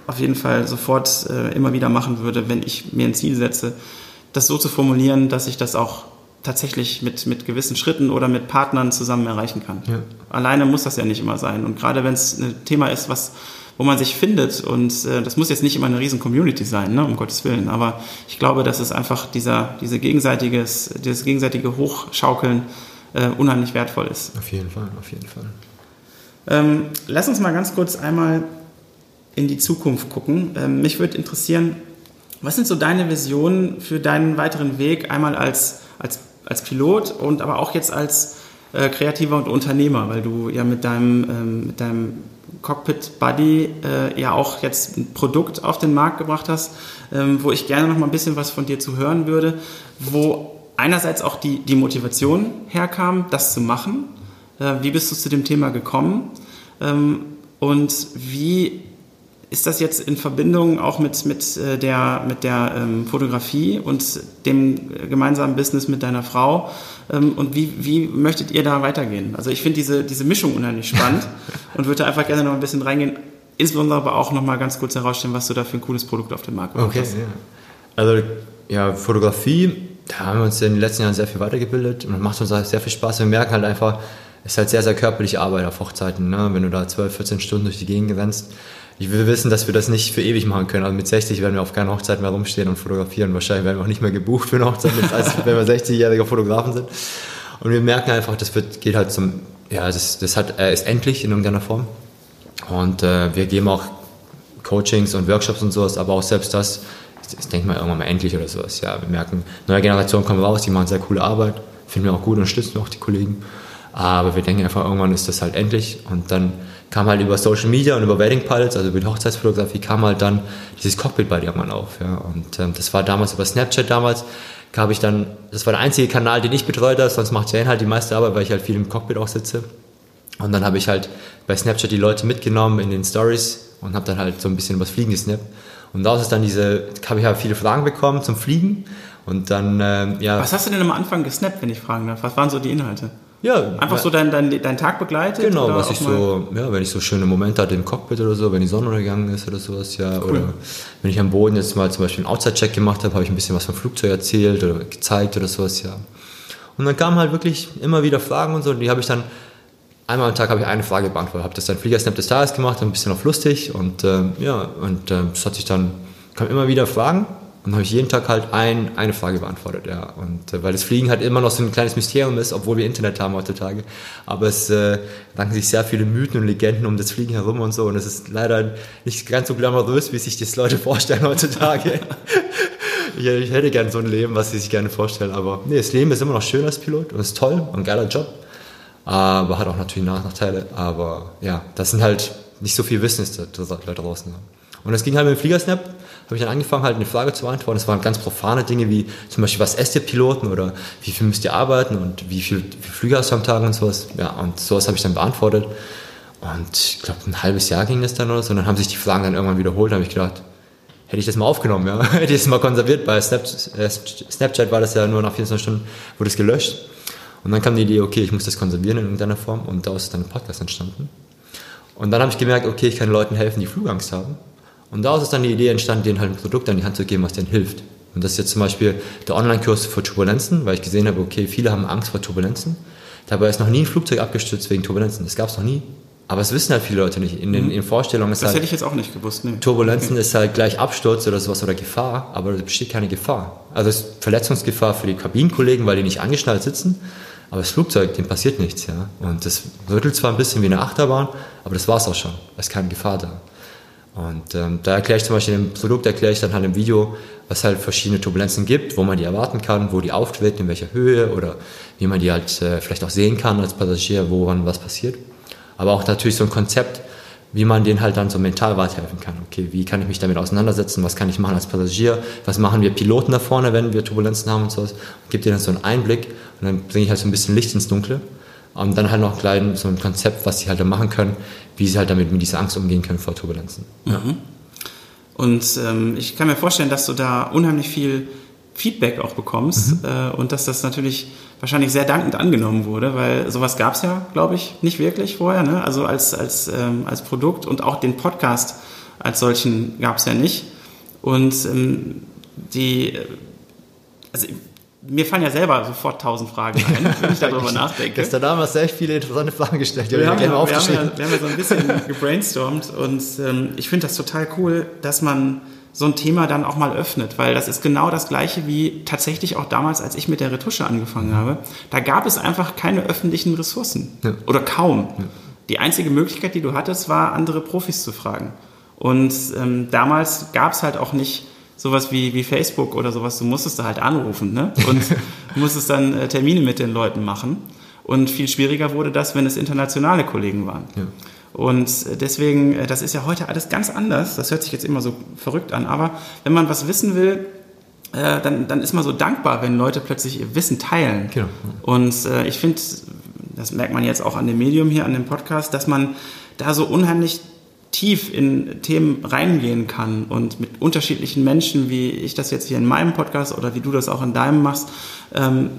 auf jeden Fall sofort äh, immer wieder machen würde, wenn ich mir ein Ziel setze, das so zu formulieren, dass ich das auch tatsächlich mit, mit gewissen Schritten oder mit Partnern zusammen erreichen kann. Ja. Alleine muss das ja nicht immer sein. Und gerade wenn es ein Thema ist, was, wo man sich findet, und äh, das muss jetzt nicht immer eine riesen Community sein, ne, um Gottes Willen, aber ich glaube, dass es einfach dieser, diese gegenseitiges, dieses gegenseitige Hochschaukeln äh, unheimlich wertvoll ist. Auf jeden Fall, auf jeden Fall. Ähm, lass uns mal ganz kurz einmal in die Zukunft gucken. Ähm, mich würde interessieren, was sind so deine Visionen für deinen weiteren Weg, einmal als, als, als Pilot und aber auch jetzt als äh, Kreativer und Unternehmer, weil du ja mit deinem, ähm, mit deinem Cockpit Buddy äh, ja auch jetzt ein Produkt auf den Markt gebracht hast, ähm, wo ich gerne noch mal ein bisschen was von dir zu hören würde, wo einerseits auch die, die Motivation herkam, das zu machen. Äh, wie bist du zu dem Thema gekommen? Ähm, und wie ist das jetzt in Verbindung auch mit, mit äh, der, mit der ähm, Fotografie und dem gemeinsamen Business mit deiner Frau? Ähm, und wie, wie möchtet ihr da weitergehen? Also ich finde diese, diese Mischung unheimlich spannend und würde einfach gerne noch ein bisschen reingehen, insbesondere aber auch noch mal ganz kurz herausstellen, was du da für ein cooles Produkt auf dem Markt okay, hast. Ja. Also ja, Fotografie, da haben wir uns in den letzten Jahren sehr viel weitergebildet und macht uns sehr viel Spaß. Wir merken halt einfach, es ist halt sehr, sehr körperliche Arbeit auf Hochzeiten. Ne? Wenn du da 12, 14 Stunden durch die Gegend rennst, ich will wissen, dass wir das nicht für ewig machen können. Also mit 60 werden wir auf keiner Hochzeit mehr rumstehen und fotografieren. Wahrscheinlich werden wir auch nicht mehr gebucht für eine Hochzeit, als wenn wir 60-jährige Fotografen sind. Und wir merken einfach, das wird, geht halt zum, ja, das, das hat, äh, ist endlich in irgendeiner Form. Und äh, wir geben auch Coachings und Workshops und sowas, aber auch selbst das das denkt man irgendwann mal endlich oder sowas. Ja, wir merken, neue Generationen kommen raus, die machen sehr coole Arbeit, finden wir auch gut, unterstützen auch die Kollegen. Aber wir denken einfach, irgendwann ist das halt endlich. Und dann kam halt über Social Media und über Wedding Pilots, also über die Hochzeitsfotografie, kam halt dann dieses Cockpit bei dir irgendwann auf. Ja. Und ähm, das war damals über Snapchat damals, gab ich dann, das war der einzige Kanal, den ich betreut habe, sonst macht Jane halt die meiste Arbeit, weil ich halt viel im Cockpit auch sitze. Und dann habe ich halt bei Snapchat die Leute mitgenommen in den Stories und habe dann halt so ein bisschen übers Fliegen gesnappt. Und daraus ist dann diese, habe ich halt viele Fragen bekommen zum Fliegen. Und dann, ähm, ja. Was hast du denn am Anfang gesnappt, wenn ich fragen darf? Was waren so die Inhalte? Ja. Einfach so dein, dein, dein Tag begleitet? Genau, was ich so, ja, wenn ich so schöne Momente hatte im Cockpit oder so, wenn die Sonne untergegangen ist oder sowas, ja. Cool. Oder wenn ich am Boden jetzt mal zum Beispiel einen Outside-Check gemacht habe, habe ich ein bisschen was vom Flugzeug erzählt oder gezeigt oder sowas, ja. Und dann kamen halt wirklich immer wieder Fragen und so, und die habe ich dann einmal am Tag habe ich eine Frage beantwortet, habe das dann Fliegersnap des Tages gemacht, ein bisschen auf lustig und äh, ja, und äh, es hat sich dann, kam immer wieder Fragen und habe ich jeden Tag halt ein, eine Frage beantwortet, ja. Und äh, weil das Fliegen halt immer noch so ein kleines Mysterium ist, obwohl wir Internet haben heutzutage. Aber es äh, ranken sich sehr viele Mythen und Legenden um das Fliegen herum und so. Und es ist leider nicht ganz so glamourös, wie sich das Leute vorstellen heutzutage. ich, ich hätte gerne so ein Leben, was sie sich gerne vorstellen. Aber nee, das Leben ist immer noch schön als Pilot und ist toll und ein geiler Job aber hat auch natürlich Nachteile. Aber ja, das sind halt nicht so viel Wissen, das Leute draußen haben. Und es ging halt mit dem Fliegersnap, habe ich dann angefangen, halt eine Frage zu beantworten. Es waren ganz profane Dinge wie zum Beispiel, was esst ihr Piloten oder wie viel müsst ihr arbeiten und wie viel, wie Flüge hast du am Tag und sowas. Ja, und sowas habe ich dann beantwortet. Und ich glaube, ein halbes Jahr ging das dann oder so. Und dann haben sich die Fragen dann irgendwann wiederholt. Da habe ich gedacht, hätte ich das mal aufgenommen, ja. hätte ich das mal konserviert. Bei äh, Snapchat war das ja nur nach 24 Stunden, wurde es gelöscht. Und dann kam die Idee, okay, ich muss das konservieren in irgendeiner Form und daraus ist dann ein Podcast entstanden. Und dann habe ich gemerkt, okay, ich kann Leuten helfen, die Flugangst haben. Und daraus ist dann die Idee entstanden, denen halt ein Produkt an die Hand zu geben, was denen hilft. Und das ist jetzt zum Beispiel der Online-Kurs für Turbulenzen, weil ich gesehen habe, okay, viele haben Angst vor Turbulenzen. Dabei ist noch nie ein Flugzeug abgestürzt wegen Turbulenzen. Das gab es noch nie. Aber es wissen halt viele Leute nicht. In den mhm. in Vorstellungen ist das halt, hätte ich jetzt auch nicht gewusst. Nee. Turbulenzen okay. ist halt gleich Absturz oder sowas oder Gefahr, aber es besteht keine Gefahr. Also es ist Verletzungsgefahr für die Kabinenkollegen, weil die nicht angeschnallt sitzen. Aber das Flugzeug, dem passiert nichts, ja. Und das rüttelt zwar ein bisschen wie eine Achterbahn, aber das war es auch schon. Da ist keine Gefahr da. Und ähm, da erkläre ich zum Beispiel im Produkt, erkläre ich dann halt im Video, was halt verschiedene Turbulenzen gibt, wo man die erwarten kann, wo die auftritt, in welcher Höhe oder wie man die halt äh, vielleicht auch sehen kann als Passagier, wo wann was passiert. Aber auch natürlich so ein Konzept, wie man denen halt dann so mental weiterhelfen kann. Okay, wie kann ich mich damit auseinandersetzen? Was kann ich machen als Passagier? Was machen wir Piloten da vorne, wenn wir Turbulenzen haben und sowas? Gibt denen dann so einen Einblick und dann bringe ich halt so ein bisschen Licht ins Dunkle. Und dann halt noch klein so ein Konzept, was sie halt dann machen können, wie sie halt damit mit dieser Angst umgehen können vor Turbulenzen. Mhm. Und ähm, ich kann mir vorstellen, dass du da unheimlich viel Feedback auch bekommst mhm. äh, und dass das natürlich wahrscheinlich sehr dankend angenommen wurde, weil sowas gab es ja, glaube ich, nicht wirklich vorher. Ne? Also als, als, ähm, als Produkt und auch den Podcast als solchen gab es ja nicht. Und ähm, die, äh, also mir fallen ja selber sofort tausend Fragen ein, wenn ich darüber nachdenke. Gestern Abend hast du echt viele interessante Fragen gestellt. Die wir, haben ja, wir, haben ja, wir haben ja so ein bisschen gebrainstormt und ähm, ich finde das total cool, dass man so ein Thema dann auch mal öffnet, weil das ist genau das gleiche wie tatsächlich auch damals, als ich mit der Retusche angefangen habe. Da gab es einfach keine öffentlichen Ressourcen ja. oder kaum. Ja. Die einzige Möglichkeit, die du hattest, war andere Profis zu fragen. Und ähm, damals gab es halt auch nicht sowas wie, wie Facebook oder sowas. Du musstest da halt anrufen ne? und musstest dann äh, Termine mit den Leuten machen. Und viel schwieriger wurde das, wenn es internationale Kollegen waren. Ja. Und deswegen, äh, das ist ja heute alles ganz anders. Das hört sich jetzt immer so verrückt an. Aber wenn man was wissen will, äh, dann, dann ist man so dankbar, wenn Leute plötzlich ihr Wissen teilen. Genau. Und äh, ich finde, das merkt man jetzt auch an dem Medium hier, an dem Podcast, dass man da so unheimlich tief in Themen reingehen kann und mit unterschiedlichen Menschen, wie ich das jetzt hier in meinem Podcast oder wie du das auch in deinem machst, ähm,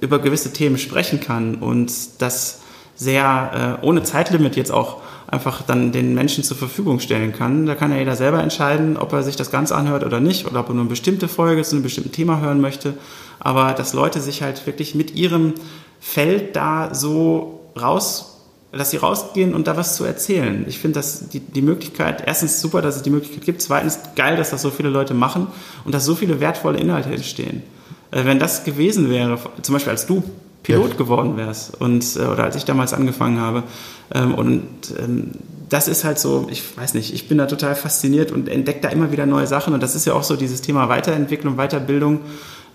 über gewisse Themen sprechen kann und das sehr äh, ohne Zeitlimit jetzt auch einfach dann den Menschen zur Verfügung stellen kann. Da kann ja jeder selber entscheiden, ob er sich das Ganze anhört oder nicht oder ob er nur eine bestimmte Folge zu einem bestimmten Thema hören möchte. Aber dass Leute sich halt wirklich mit ihrem Feld da so raus dass sie rausgehen und da was zu erzählen. Ich finde das die, die Möglichkeit, erstens super, dass es die Möglichkeit gibt, zweitens geil, dass das so viele Leute machen und dass so viele wertvolle Inhalte entstehen. Äh, wenn das gewesen wäre, zum Beispiel als du Pilot ja. geworden wärst und äh, oder als ich damals angefangen habe ähm, und ähm, das ist halt so, ich weiß nicht, ich bin da total fasziniert und entdecke da immer wieder neue Sachen. Und das ist ja auch so dieses Thema Weiterentwicklung, Weiterbildung.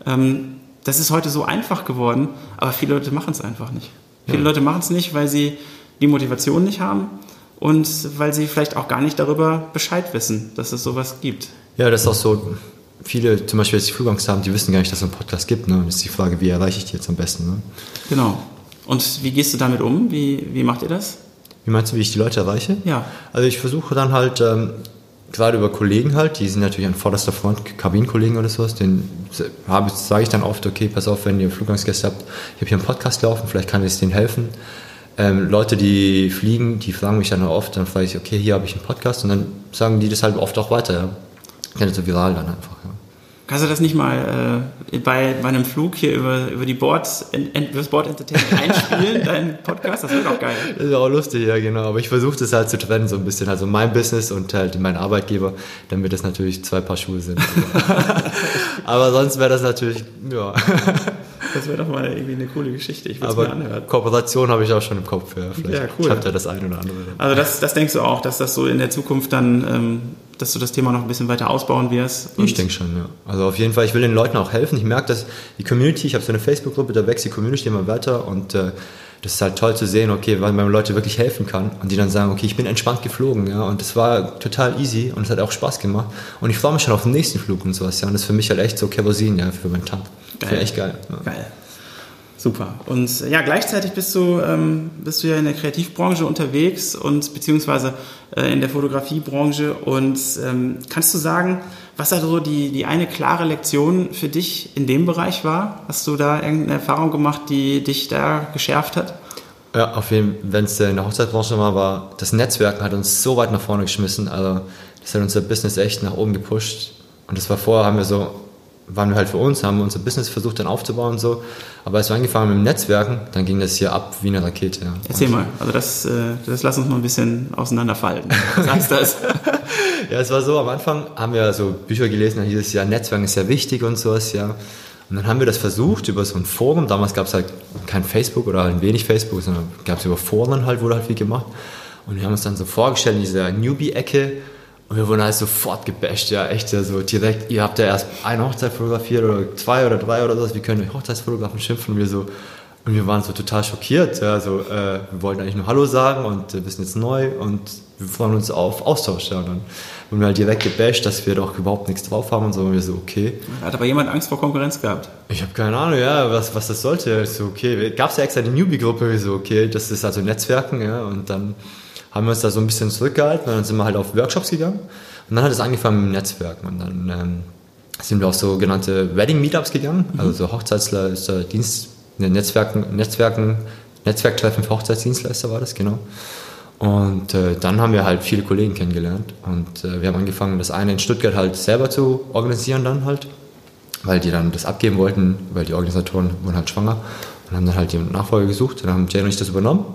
Ähm, das ist heute so einfach geworden, aber viele Leute machen es einfach nicht. Viele ja. Leute machen es nicht, weil sie die Motivation nicht haben und weil sie vielleicht auch gar nicht darüber Bescheid wissen, dass es sowas gibt. Ja, das ist auch so. Viele, zum Beispiel, die Zugang haben, die wissen gar nicht, dass es einen Podcast gibt. Ne? Das ist die Frage, wie erreiche ich die jetzt am besten? Ne? Genau. Und wie gehst du damit um? Wie, wie macht ihr das? Wie meinst du, wie ich die Leute erreiche? Ja. Also ich versuche dann halt, ähm, gerade über Kollegen halt, die sind natürlich an vorderster Front, Kabinenkollegen oder sowas, den sage ich dann oft, okay, pass auf, wenn ihr Fluggangsgäste habt, ich habe hier einen Podcast laufen, vielleicht kann ich denen helfen. Ähm, Leute, die fliegen, die fragen mich dann oft, dann frage ich, okay, hier habe ich einen Podcast und dann sagen die das halt oft auch weiter. Ja. Kennt so viral dann einfach. Ja. Kannst du das nicht mal äh, bei, bei einem Flug hier über, über die Board, über das Board Entertainment einspielen, deinen Podcast? Das wird auch geil. Das ist auch lustig, ja, genau. Aber ich versuche das halt zu trennen, so ein bisschen. Also mein Business und halt mein Arbeitgeber, damit das natürlich zwei Paar Schuhe sind. Aber sonst wäre das natürlich, ja. Das wäre doch mal irgendwie eine coole Geschichte. Ich würde es mir anhören. Kooperation habe ich auch schon im Kopf. Ja, Vielleicht ja cool. klappt ja das eine oder andere. Also das, das denkst du auch, dass das so in der Zukunft dann, ähm, dass du das Thema noch ein bisschen weiter ausbauen wirst? Ich denke schon, ja. Also auf jeden Fall, ich will den Leuten auch helfen. Ich merke, dass die Community, ich habe so eine Facebook-Gruppe, da wächst die Community immer weiter und äh, das ist halt toll zu sehen, okay, weil man Leute wirklich helfen kann und die dann sagen, okay, ich bin entspannt geflogen, ja, und das war total easy und es hat auch Spaß gemacht und ich freue mich schon auf den nächsten Flug und sowas, ja, und das ist für mich halt echt so Kerosin, ja, für meinen Tank. Geil. echt geil. Ja. Geil. Super. Und ja, gleichzeitig bist du, ähm, bist du ja in der Kreativbranche unterwegs und beziehungsweise äh, in der Fotografiebranche. Und ähm, kannst du sagen, was da so die, die eine klare Lektion für dich in dem Bereich war? Hast du da irgendeine Erfahrung gemacht, die dich da geschärft hat? Ja, auf jeden Fall, wenn es in der Hochzeitsbranche mal war, das Netzwerken hat uns so weit nach vorne geschmissen. Also das hat unser Business echt nach oben gepusht. Und das war vorher, haben wir so waren wir halt für uns, haben unser Business versucht dann aufzubauen und so. Aber als wir angefangen haben mit dem Netzwerken, dann ging das hier ab wie eine Rakete. Ja. Erzähl und mal, also das, äh, das lass uns mal ein bisschen auseinanderfalten. Was heißt das? Ja, es war so, am Anfang haben wir so Bücher gelesen, dann hieß es ja, Netzwerken ist ja wichtig und sowas, ja. Und dann haben wir das versucht über so ein Forum. Damals gab es halt kein Facebook oder halt wenig Facebook, sondern gab es über Foren halt, wurde halt viel gemacht. Und wir haben uns dann so vorgestellt in dieser Newbie-Ecke und wir wurden halt sofort gebasht, ja, echt, ja, so direkt, ihr habt ja erst eine Hochzeit fotografiert oder zwei oder drei oder so, wie können euch Hochzeitsfotografen schimpfen? Und wir so, und wir waren so total schockiert, ja, so, äh, wir wollten eigentlich nur Hallo sagen und äh, wir sind jetzt neu und wir freuen uns auf Austausch, ja, und dann wurden wir halt direkt gebasht, dass wir doch überhaupt nichts drauf haben und so, und wir so, okay. Hat aber jemand Angst vor Konkurrenz gehabt? Ich habe keine Ahnung, ja, was, was das sollte, ich so, okay, gab es ja extra die Newbie-Gruppe, so, okay, das ist also Netzwerken, ja, und dann haben wir uns da so ein bisschen zurückgehalten und dann sind wir halt auf Workshops gegangen. Und dann hat es angefangen mit Netzwerken. Und dann ähm, sind wir auf sogenannte Wedding-Meetups gegangen, mhm. also so Hochzeitsleister, Dienst, ne, Netzwerken, Netzwerken, Netzwerktreffen für Hochzeitsdienstleister war das, genau. Und äh, dann haben wir halt viele Kollegen kennengelernt und äh, wir haben angefangen, das eine in Stuttgart halt selber zu organisieren dann halt, weil die dann das abgeben wollten, weil die Organisatoren wurden halt schwanger und haben dann halt die Nachfolger gesucht. Dann haben Jay und ich das übernommen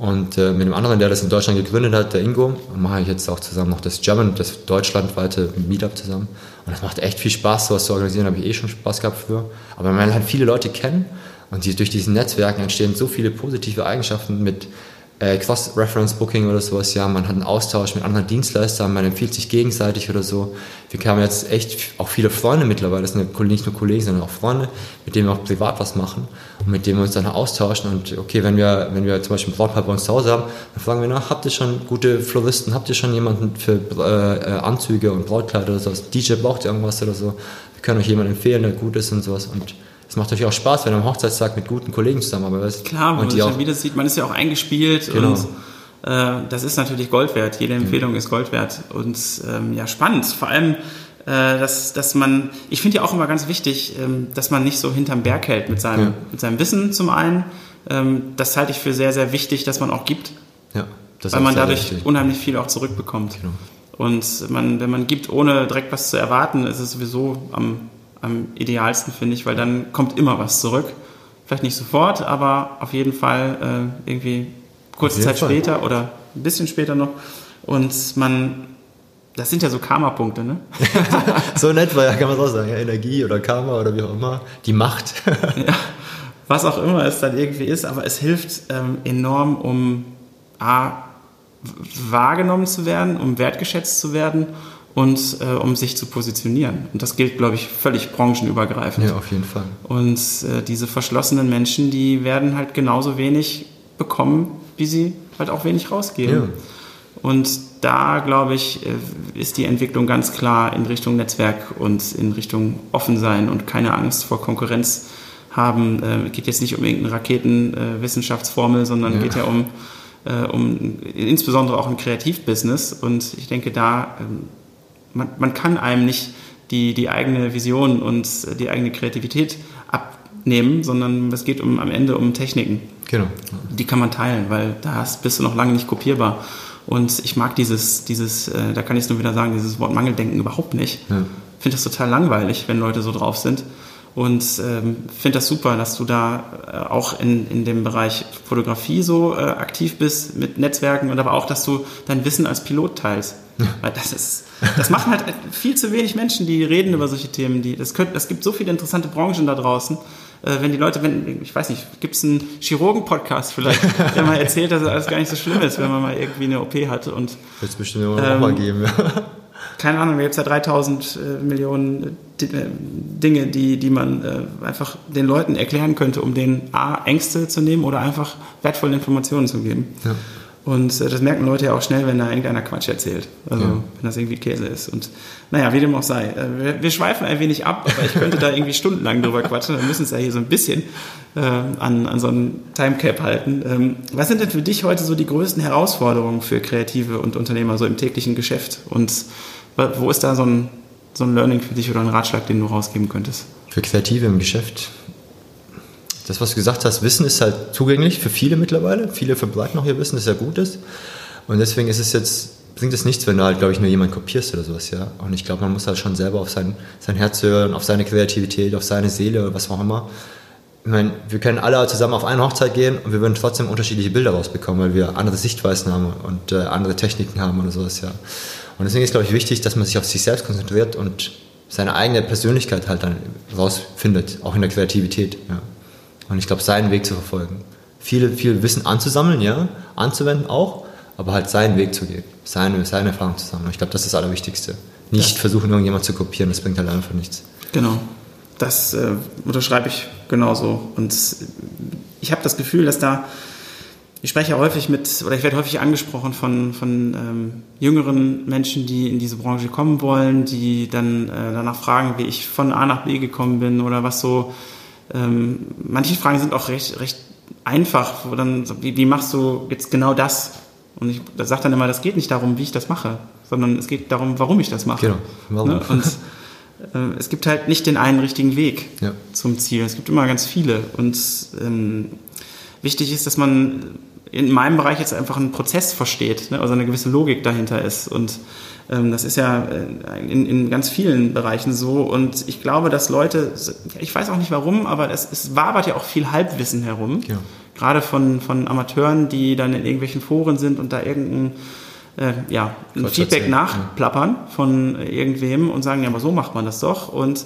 und äh, mit dem anderen, der das in Deutschland gegründet hat, der Ingo, mache ich jetzt auch zusammen noch das German, das deutschlandweite Meetup zusammen. Und das macht echt viel Spaß, sowas zu organisieren, habe ich eh schon Spaß gehabt für. Aber man halt viele Leute kennen und die, durch diesen Netzwerken entstehen so viele positive Eigenschaften mit äh, Cross-Reference-Booking oder sowas, ja, man hat einen Austausch mit anderen Dienstleistern, man empfiehlt sich gegenseitig oder so. Wir haben jetzt echt auch viele Freunde mittlerweile, das sind nicht nur Kollegen, sondern auch Freunde, mit denen wir auch privat was machen und mit denen wir uns dann austauschen. Und okay, wenn wir, wenn wir zum Beispiel ein Brautpaar bei uns zu Hause haben, dann fragen wir nach, habt ihr schon gute Floristen, habt ihr schon jemanden für äh, äh Anzüge und Brautkleider oder sowas, DJ braucht ihr irgendwas oder so, wir können euch jemanden empfehlen, der gut ist und sowas. Und es macht natürlich auch Spaß, wenn du am Hochzeitstag mit guten Kollegen zusammenarbeitest. Klar, und die auch wieder sieht, man ist ja auch eingespielt genau. und äh, das ist natürlich Gold wert. Jede Empfehlung ja. ist Gold wert und ähm, ja spannend. Vor allem, äh, dass, dass man, ich finde ja auch immer ganz wichtig, ähm, dass man nicht so hinterm Berg hält mit seinem, ja. mit seinem Wissen zum einen. Ähm, das halte ich für sehr, sehr wichtig, dass man auch gibt. Ja, das weil man dadurch wichtig. unheimlich viel auch zurückbekommt. Genau. Und man, wenn man gibt, ohne direkt was zu erwarten, ist es sowieso am am idealsten, finde ich, weil dann kommt immer was zurück. Vielleicht nicht sofort, aber auf jeden Fall äh, irgendwie kurze Zeit Fall. später oder ein bisschen später noch. Und man, das sind ja so Karma-Punkte, ne? so nett ja, kann man auch sagen, ja, Energie oder Karma oder wie auch immer. Die Macht. ja, was auch immer es dann irgendwie ist, aber es hilft ähm, enorm, um A, wahrgenommen zu werden, um wertgeschätzt zu werden und äh, um sich zu positionieren. Und das gilt, glaube ich, völlig branchenübergreifend. Ja, auf jeden Fall. Und äh, diese verschlossenen Menschen, die werden halt genauso wenig bekommen, wie sie halt auch wenig rausgeben. Ja. Und da, glaube ich, äh, ist die Entwicklung ganz klar in Richtung Netzwerk und in Richtung offen sein und keine Angst vor Konkurrenz haben. Äh, geht jetzt nicht um irgendeine Raketenwissenschaftsformel, sondern ja. geht ja um, äh, um insbesondere auch ein Kreativbusiness. Und ich denke, da, ähm, man, man kann einem nicht die, die eigene Vision und die eigene Kreativität abnehmen, sondern es geht um, am Ende um Techniken. Genau. Die kann man teilen, weil da bist du noch lange nicht kopierbar. Und ich mag dieses, dieses, äh, da kann ich es nur wieder sagen, dieses Wort Mangeldenken überhaupt nicht. Ja. Finde das total langweilig, wenn Leute so drauf sind. Und ähm, finde das super, dass du da äh, auch in, in dem Bereich Fotografie so äh, aktiv bist mit Netzwerken und aber auch, dass du dein Wissen als Pilot teilst. Weil das ist, das machen halt viel zu wenig Menschen, die reden über solche Themen. Die, das, könnt, das gibt so viele interessante Branchen da draußen äh, wenn die Leute, wenn, ich weiß nicht, gibt es einen Chirurgen-Podcast vielleicht, der mal erzählt, dass alles gar nicht so schlimm ist, wenn man mal irgendwie eine OP hatte. Und, Wird es bestimmt immer ähm, mal geben, ja. Keine Ahnung, gibt es ja 3000 äh, Millionen äh, Dinge, die, die man äh, einfach den Leuten erklären könnte, um denen A, Ängste zu nehmen oder einfach wertvolle Informationen zu geben. Ja. Und äh, das merken Leute ja auch schnell, wenn da irgendeiner Quatsch erzählt. Also ja. wenn das irgendwie Käse ist. Und naja, wie dem auch sei. Äh, wir, wir, schweifen ein wenig ab, aber ich könnte da irgendwie stundenlang drüber quatschen. Wir müssen es ja hier so ein bisschen äh, an, an so einem Timecap halten. Ähm, was sind denn für dich heute so die größten Herausforderungen für Kreative und Unternehmer so im täglichen Geschäft? Und wo ist da so ein, so ein Learning für dich oder ein Ratschlag, den du rausgeben könntest? Für Kreative im Geschäft das, was du gesagt hast, Wissen ist halt zugänglich für viele mittlerweile. Viele verbreiten auch ihr Wissen, das ja gut ist. Und deswegen ist es jetzt, bringt es nichts, wenn du halt, glaube ich, nur jemanden kopierst oder sowas, ja. Und ich glaube, man muss halt schon selber auf sein, sein Herz hören, auf seine Kreativität, auf seine Seele, was auch immer. Ich meine, wir können alle zusammen auf eine Hochzeit gehen und wir würden trotzdem unterschiedliche Bilder rausbekommen, weil wir andere Sichtweisen haben und äh, andere Techniken haben oder sowas, ja. Und deswegen ist, glaube ich, wichtig, dass man sich auf sich selbst konzentriert und seine eigene Persönlichkeit halt dann rausfindet, auch in der Kreativität, ja. Und ich glaube, seinen Weg zu verfolgen. Viel, viel Wissen anzusammeln, ja, anzuwenden auch, aber halt seinen Weg zu gehen, seine, seine Erfahrung zu sammeln. Ich glaube, das ist das Allerwichtigste. Nicht ja. versuchen, irgendjemand zu kopieren, das bringt halt einfach nichts. Genau. Das äh, unterschreibe ich genauso. Und ich habe das Gefühl, dass da, ich spreche häufig mit, oder ich werde häufig angesprochen von, von ähm, jüngeren Menschen, die in diese Branche kommen wollen, die dann äh, danach fragen, wie ich von A nach B gekommen bin oder was so ähm, manche Fragen sind auch recht, recht einfach, wo dann, wie, wie machst du jetzt genau das? Und ich sage dann immer, das geht nicht darum, wie ich das mache, sondern es geht darum, warum ich das mache. Genau, warum? Ne? Und äh, es gibt halt nicht den einen richtigen Weg ja. zum Ziel. Es gibt immer ganz viele. Und ähm, wichtig ist, dass man in meinem Bereich jetzt einfach einen Prozess versteht, ne? also eine gewisse Logik dahinter ist. Und ähm, das ist ja äh, in, in ganz vielen Bereichen so. Und ich glaube, dass Leute, ich weiß auch nicht warum, aber es, es wabert ja auch viel Halbwissen herum. Ja. Gerade von, von Amateuren, die dann in irgendwelchen Foren sind und da irgendein äh, ja, ein Feedback nachplappern von irgendwem und sagen, ja, aber so macht man das doch. Und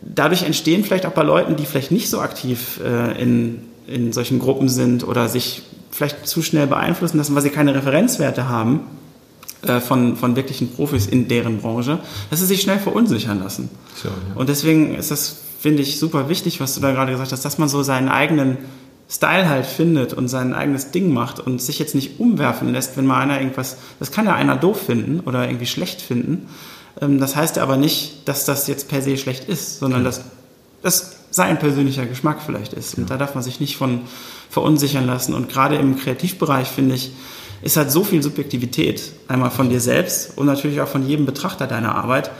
dadurch entstehen vielleicht auch bei Leuten, die vielleicht nicht so aktiv äh, in, in solchen Gruppen sind oder sich vielleicht zu schnell beeinflussen lassen, weil sie keine Referenzwerte haben, äh, von, von wirklichen Profis in deren Branche, dass sie sich schnell verunsichern lassen. So, ja. Und deswegen ist das, finde ich, super wichtig, was du da gerade gesagt hast, dass man so seinen eigenen Style halt findet und sein eigenes Ding macht und sich jetzt nicht umwerfen lässt, wenn mal einer irgendwas, das kann ja einer doof finden oder irgendwie schlecht finden. Ähm, das heißt ja aber nicht, dass das jetzt per se schlecht ist, sondern dass das sein persönlicher Geschmack vielleicht ist. Und da darf man sich nicht von verunsichern lassen. Und gerade im Kreativbereich finde ich, ist halt so viel Subjektivität, einmal von dir selbst und natürlich auch von jedem Betrachter deiner Arbeit,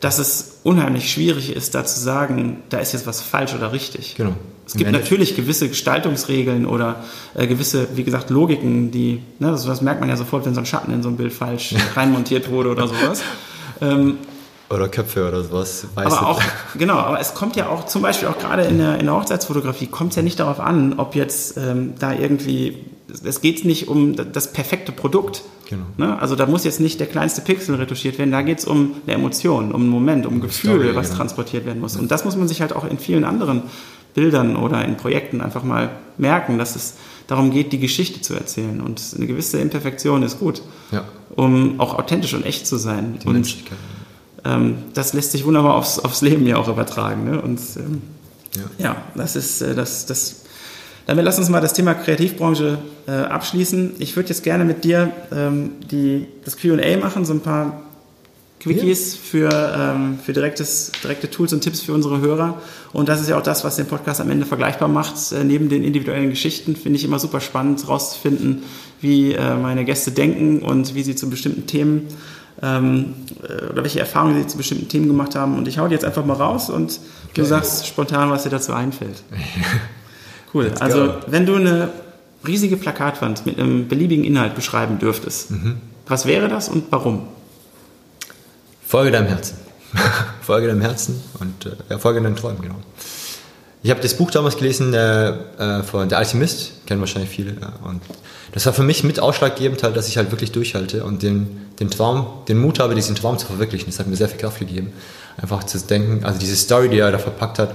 dass es unheimlich schwierig ist, da zu sagen, da ist jetzt was falsch oder richtig. Genau. Es gibt natürlich gewisse Gestaltungsregeln oder äh, gewisse, wie gesagt, Logiken, die, ne, das, das, merkt man ja sofort, wenn so ein Schatten in so ein Bild falsch reinmontiert wurde oder sowas. Ähm, oder Köpfe oder sowas. aber auch, genau, aber es kommt ja auch zum Beispiel auch gerade in der, in der Hochzeitsfotografie, kommt es ja nicht darauf an, ob jetzt ähm, da irgendwie es geht nicht um das perfekte Produkt. Genau. Ne? Also da muss jetzt nicht der kleinste Pixel retuschiert werden, da geht es um eine Emotion, um einen Moment, um ein Gefühl, Story, was genau. transportiert werden muss. Und das muss man sich halt auch in vielen anderen Bildern oder in Projekten einfach mal merken, dass es darum geht, die Geschichte zu erzählen. Und eine gewisse Imperfektion ist gut, Ja. um auch authentisch und echt zu sein. Die und Menschlichkeit. Ähm, das lässt sich wunderbar aufs, aufs Leben ja auch übertragen. Ne? Und ähm, Ja. ja, das ist äh, das, das. Damit lass uns mal das Thema Kreativbranche äh, abschließen. Ich würde jetzt gerne mit dir ähm, die, das QA machen, so ein paar Quickies für, ähm, für direktes, direkte Tools und Tipps für unsere Hörer. Und das ist ja auch das, was den Podcast am Ende vergleichbar macht. Äh, neben den individuellen Geschichten finde ich immer super spannend herauszufinden, wie äh, meine Gäste denken und wie sie zu bestimmten Themen ähm, äh, oder welche Erfahrungen sie zu bestimmten Themen gemacht haben. Und ich hau die jetzt einfach mal raus und du sagst spontan, was dir dazu einfällt. Cool. Also, wenn du eine riesige Plakatwand mit einem beliebigen Inhalt beschreiben dürftest, Mhm. was wäre das und warum? Folge deinem Herzen. folge deinem Herzen und äh, ja, folge deinen Träumen, genau. Ich habe das Buch damals gelesen äh, äh, von Der Alchemist, kennen wahrscheinlich viele. Ja, und das war für mich mit ausschlaggebend, halt, dass ich halt wirklich durchhalte und den, den Traum, den Mut habe, diesen Traum zu verwirklichen. Das hat mir sehr viel Kraft gegeben. Einfach zu denken, also diese Story, die er da verpackt hat.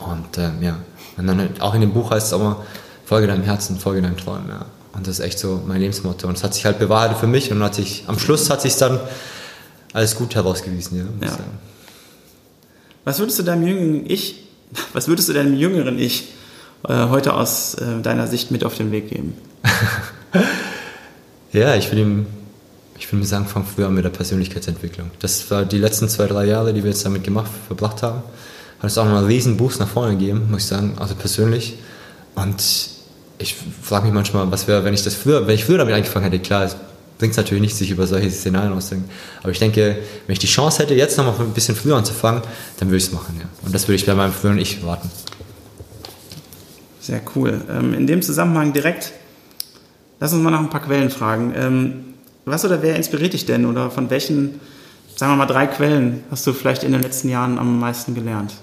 Und ähm, ja, und dann halt auch in dem Buch heißt es auch mal, folge deinem Herzen, folge deinen Träumen. Ja. Und das ist echt so mein Lebensmotto. Und es hat sich halt bewahrheitet für mich und hat sich, am Schluss hat sich dann alles gut herausgewiesen, ja. Ja. Was würdest du deinem jüngeren Ich, was würdest du deinem jüngeren Ich äh, heute aus äh, deiner Sicht mit auf den Weg geben? Ja, ich will ihm, ich will ihm sagen, fang früher an mit der Persönlichkeitsentwicklung. Das war die letzten zwei, drei Jahre, die wir jetzt damit gemacht, verbracht haben. Hat es auch einen riesen Boost nach vorne gegeben, muss ich sagen, also persönlich. Und ich frage mich manchmal, was wäre, wenn ich das früher, wenn ich früher damit angefangen hätte, klar, es bringt natürlich nicht, sich über solche Szenarien auszudenken. Aber ich denke, wenn ich die Chance hätte, jetzt nochmal ein bisschen früher anzufangen, dann würde ich es machen, ja. Und das würde ich bei meinem früheren Ich warten. Sehr cool. Ähm, in dem Zusammenhang direkt, lass uns mal nach ein paar Quellen fragen. Was oder wer inspiriert dich denn oder von welchen, sagen wir mal, drei Quellen hast du vielleicht in den letzten Jahren am meisten gelernt?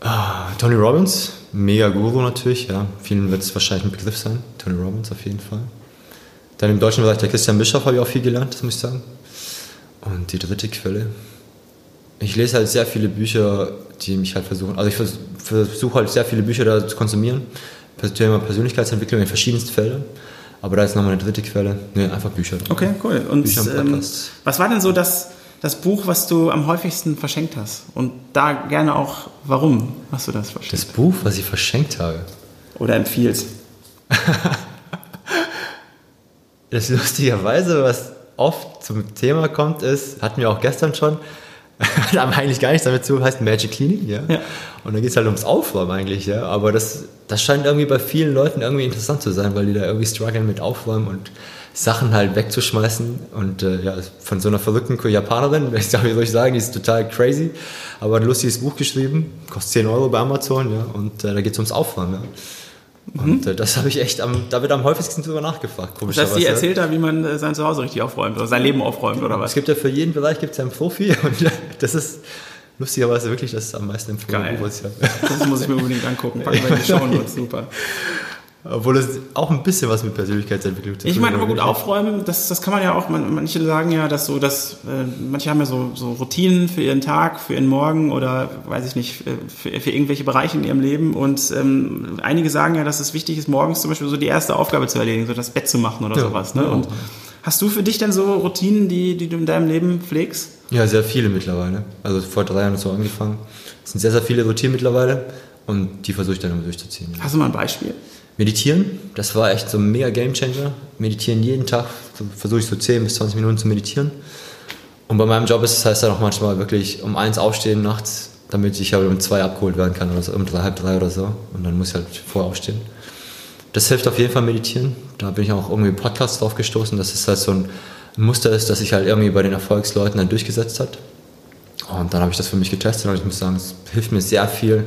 Ah, Tony Robbins, mega Guru natürlich, ja. Vielen wird es wahrscheinlich ein Begriff sein. Tony Robbins auf jeden Fall. Dann im deutschen Bereich der Christian Bischoff habe ich auch viel gelernt, das muss ich sagen. Und die dritte Quelle. Ich lese halt sehr viele Bücher, die mich halt versuchen, also ich vers versuche halt sehr viele Bücher da zu konsumieren. Thema Persönlichkeitsentwicklung in verschiedensten Feldern. Aber da ist nochmal eine dritte Quelle. Ne, einfach Bücher. Okay, cool. Und Bücher und ähm, was war denn so das, das Buch, was du am häufigsten verschenkt hast? Und da gerne auch, warum hast du das verschenkt? Das Buch, was ich verschenkt habe. Oder empfiehlst? Das lustigerweise, was oft zum Thema kommt, ist, hatten wir auch gestern schon, hat aber eigentlich gar nichts damit zu, heißt Magic Cleaning, ja. Ja. Und da geht es halt ums Aufräumen eigentlich, ja. Aber das, das scheint irgendwie bei vielen Leuten irgendwie interessant zu sein, weil die da irgendwie strugglen mit Aufräumen und Sachen halt wegzuschmeißen. Und äh, ja, von so einer verrückten Japanerin, ich soll ich sagen, die ist total crazy, aber ein lustiges Buch geschrieben, kostet 10 Euro bei Amazon, ja. Und äh, da geht es ums Aufräumen, ja. Und äh, das habe ich echt am, da wird am häufigsten drüber nachgefragt, Das komischerweise. heißt, die erzählt da, wie man äh, sein Zuhause richtig aufräumt oder sein Leben aufräumt oder Es was? gibt ja für jeden Bereich gibt's ja einen Profi und das ist lustigerweise wirklich das am meisten empfohlene. Buch, habe. Das muss ich mir unbedingt angucken. Packen wir in die Show super. Obwohl es auch ein bisschen was mit Persönlichkeitsentwicklung zu tun Ich meine, aber hat. gut, aufräumen, das, das kann man ja auch, man, manche sagen ja, dass so, dass, äh, manche haben ja so, so Routinen für ihren Tag, für ihren Morgen oder, weiß ich nicht, äh, für, für irgendwelche Bereiche in ihrem Leben und ähm, einige sagen ja, dass es wichtig ist, morgens zum Beispiel so die erste Aufgabe zu erledigen, so das Bett zu machen oder Ja, sowas. Ne? ja. Und hast du für dich denn so Routinen, die, die du in deinem Leben pflegst? Ja, sehr viele mittlerweile. Also vor drei Jahren so angefangen. Es sind sehr, sehr viele Routinen mittlerweile und die versuche ich dann immer durchzuziehen. Ja. Hast du mal ein Beispiel? Meditieren, das war echt so ein mega Gamechanger. Meditieren jeden Tag, so versuche ich so 10 bis 20 Minuten zu meditieren. Und bei meinem Job ist es heißt dann auch manchmal wirklich um eins aufstehen nachts, damit ich halt um zwei abgeholt werden kann oder so, um drei, halb drei oder so. Und dann muss ich halt vorher aufstehen. Das hilft auf jeden Fall meditieren. Da bin ich auch irgendwie im Podcast drauf gestoßen, dass es halt so ein Muster ist, das sich halt irgendwie bei den Erfolgsleuten dann durchgesetzt hat. Und dann habe ich das für mich getestet und ich muss sagen, es hilft mir sehr viel,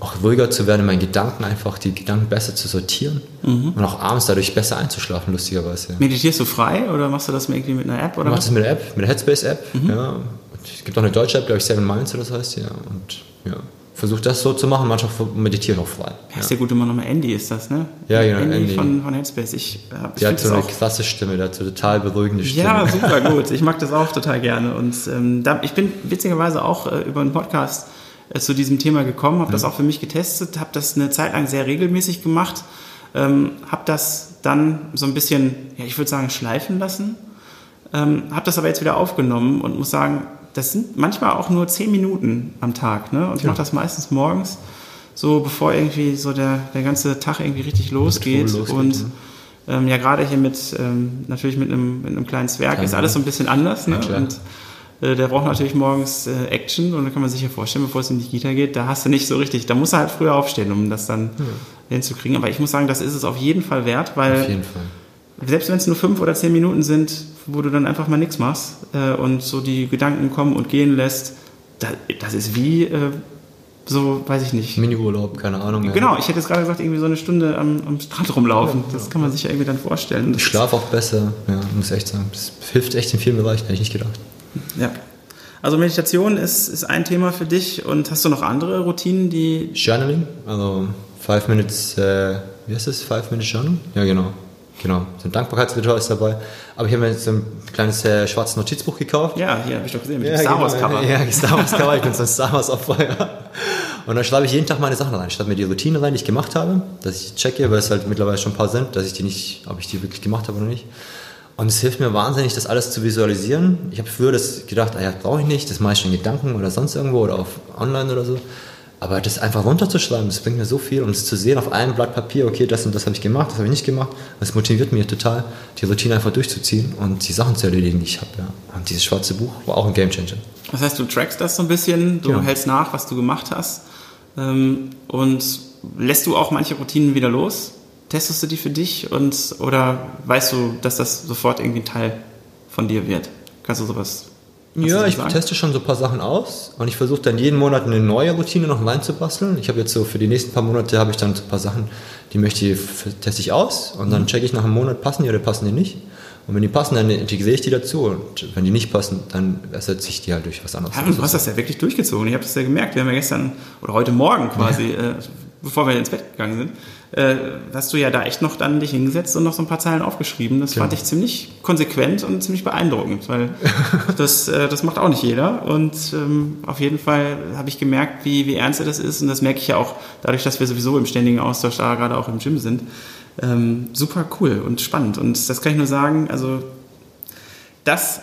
auch ruhiger zu werden in meinen Gedanken, einfach die Gedanken besser zu sortieren und auch abends dadurch besser einzuschlafen, lustigerweise. Meditierst du frei oder machst du das irgendwie mit einer App Ich oder mache was? das mit der App, mit der Headspace-App. Ja. Und Es gibt auch eine deutsche App, glaube ich, Seven Minds oder das heißt, ja. Und ja, versuche das so zu machen, manchmal meditiere ich auch frei. Ja. Ist ja gut, immer nochmal Andy ist das, ne? Ja, genau, Andy, Andy. Von, von Headspace. Ich, äh, ich find hat so eine auch klasse Stimme, der hat so total beruhigende Stimme. Ja, super gut. Ich mag das auch total gerne. Und ähm, da, ich bin witzigerweise auch äh, über einen Podcast zu diesem Thema gekommen, habe mhm. das auch für mich getestet, habe das eine Zeit lang sehr regelmäßig gemacht, ähm, habe das dann so ein bisschen, ja, ich würde sagen, schleifen lassen, ähm, habe das aber jetzt wieder aufgenommen und muss sagen, das sind manchmal auch nur zehn Minuten am Tag. Ne? Und ich ja. mache das meistens morgens, so bevor irgendwie so der, der ganze Tag irgendwie richtig losgeht. losgeht und ja, ähm, ja gerade hier mit ähm, natürlich mit einem, mit einem kleinen Zwerg Kleine. ist alles so ein bisschen anders. Ne? Ja, äh, der braucht natürlich morgens äh, Action und da kann man sich ja vorstellen, bevor es in die Kita geht, da hast du nicht so richtig, da muss er halt früher aufstehen, um das dann ja. hinzukriegen. Aber ich muss sagen, das ist es auf jeden Fall wert, weil selbst wenn es nur fünf oder zehn Minuten sind, wo du dann einfach mal nichts machst äh, und so die Gedanken kommen und gehen lässt, da, das ist wie äh, so, weiß ich nicht. Mini-Urlaub, keine Ahnung. Ja. Genau, ich hätte jetzt gerade gesagt, irgendwie so eine Stunde am, am Strand rumlaufen. Ja, das kann man sich ja irgendwie dann vorstellen. ich schlafe auch besser, ja, muss echt sagen. Das hilft echt in vielen Bereichen, hätte ich nicht gedacht. Ja. Also Meditation ist, ist ein Thema für dich und hast du noch andere Routinen, die... Journaling, also Five Minutes, äh, wie heißt das? Five Minutes Journal? Ja, genau. Genau, so ein Dankbarkeitsritual ist dabei. Aber ich habe mir jetzt so ein kleines äh, schwarzes Notizbuch gekauft. Ja, hier habe ich doch gesehen, mit ja, dem Star Wars Cover. Ja, Star Wars Cover, ich bin so ein Star Wars Opfer. Und dann schreibe ich jeden Tag meine Sachen rein. Ich schreibe mir die Routine rein, die ich gemacht habe, dass ich checke, weil es halt mittlerweile schon ein paar sind, dass ich die nicht, ob ich die wirklich gemacht habe oder nicht. Und es hilft mir wahnsinnig, das alles zu visualisieren. Ich habe früher das gedacht, ah ja, brauche ich nicht, das mache ich schon in Gedanken oder sonst irgendwo oder auf online oder so. Aber das einfach runterzuschreiben, das bringt mir so viel, um es zu sehen auf einem Blatt Papier, okay, das und das habe ich gemacht, das habe ich nicht gemacht. Das motiviert mich total, die Routine einfach durchzuziehen und die Sachen zu erledigen, die ich habe. Ja. Und dieses schwarze Buch war auch ein Gamechanger. Das heißt, du trackst das so ein bisschen, du ja. hältst nach, was du gemacht hast ähm, und lässt du auch manche Routinen wieder los? Testest du die für dich und oder weißt du, dass das sofort irgendwie ein Teil von dir wird? Kannst du sowas ja, ich sagen? teste schon so ein paar Sachen aus und ich versuche dann jeden Monat eine neue Routine noch reinzubasteln. Ich habe jetzt so für die nächsten paar Monate habe ich dann so ein paar Sachen, die möchte ich, teste ich aus und dann mhm. checke ich nach einem Monat, passen die oder passen die nicht. Und wenn die passen, dann integriere ich die dazu. Und wenn die nicht passen, dann ersetze ich die halt durch was anderes. Ja, du hast das ja wirklich durchgezogen. Ich habe das ja gemerkt. Wir haben ja gestern oder heute Morgen quasi, ja. äh, bevor wir ins Bett gegangen sind, äh, hast du ja da echt noch dann dich hingesetzt und noch so ein paar Zeilen aufgeschrieben. Das genau. fand ich ziemlich konsequent und ziemlich beeindruckend, weil das, äh, das macht auch nicht jeder. Und ähm, auf jeden Fall habe ich gemerkt, wie, wie ernst das ist. Und das merke ich ja auch dadurch, dass wir sowieso im ständigen Austausch da gerade auch im Gym sind. Ähm, super cool und spannend. Und das kann ich nur sagen, also das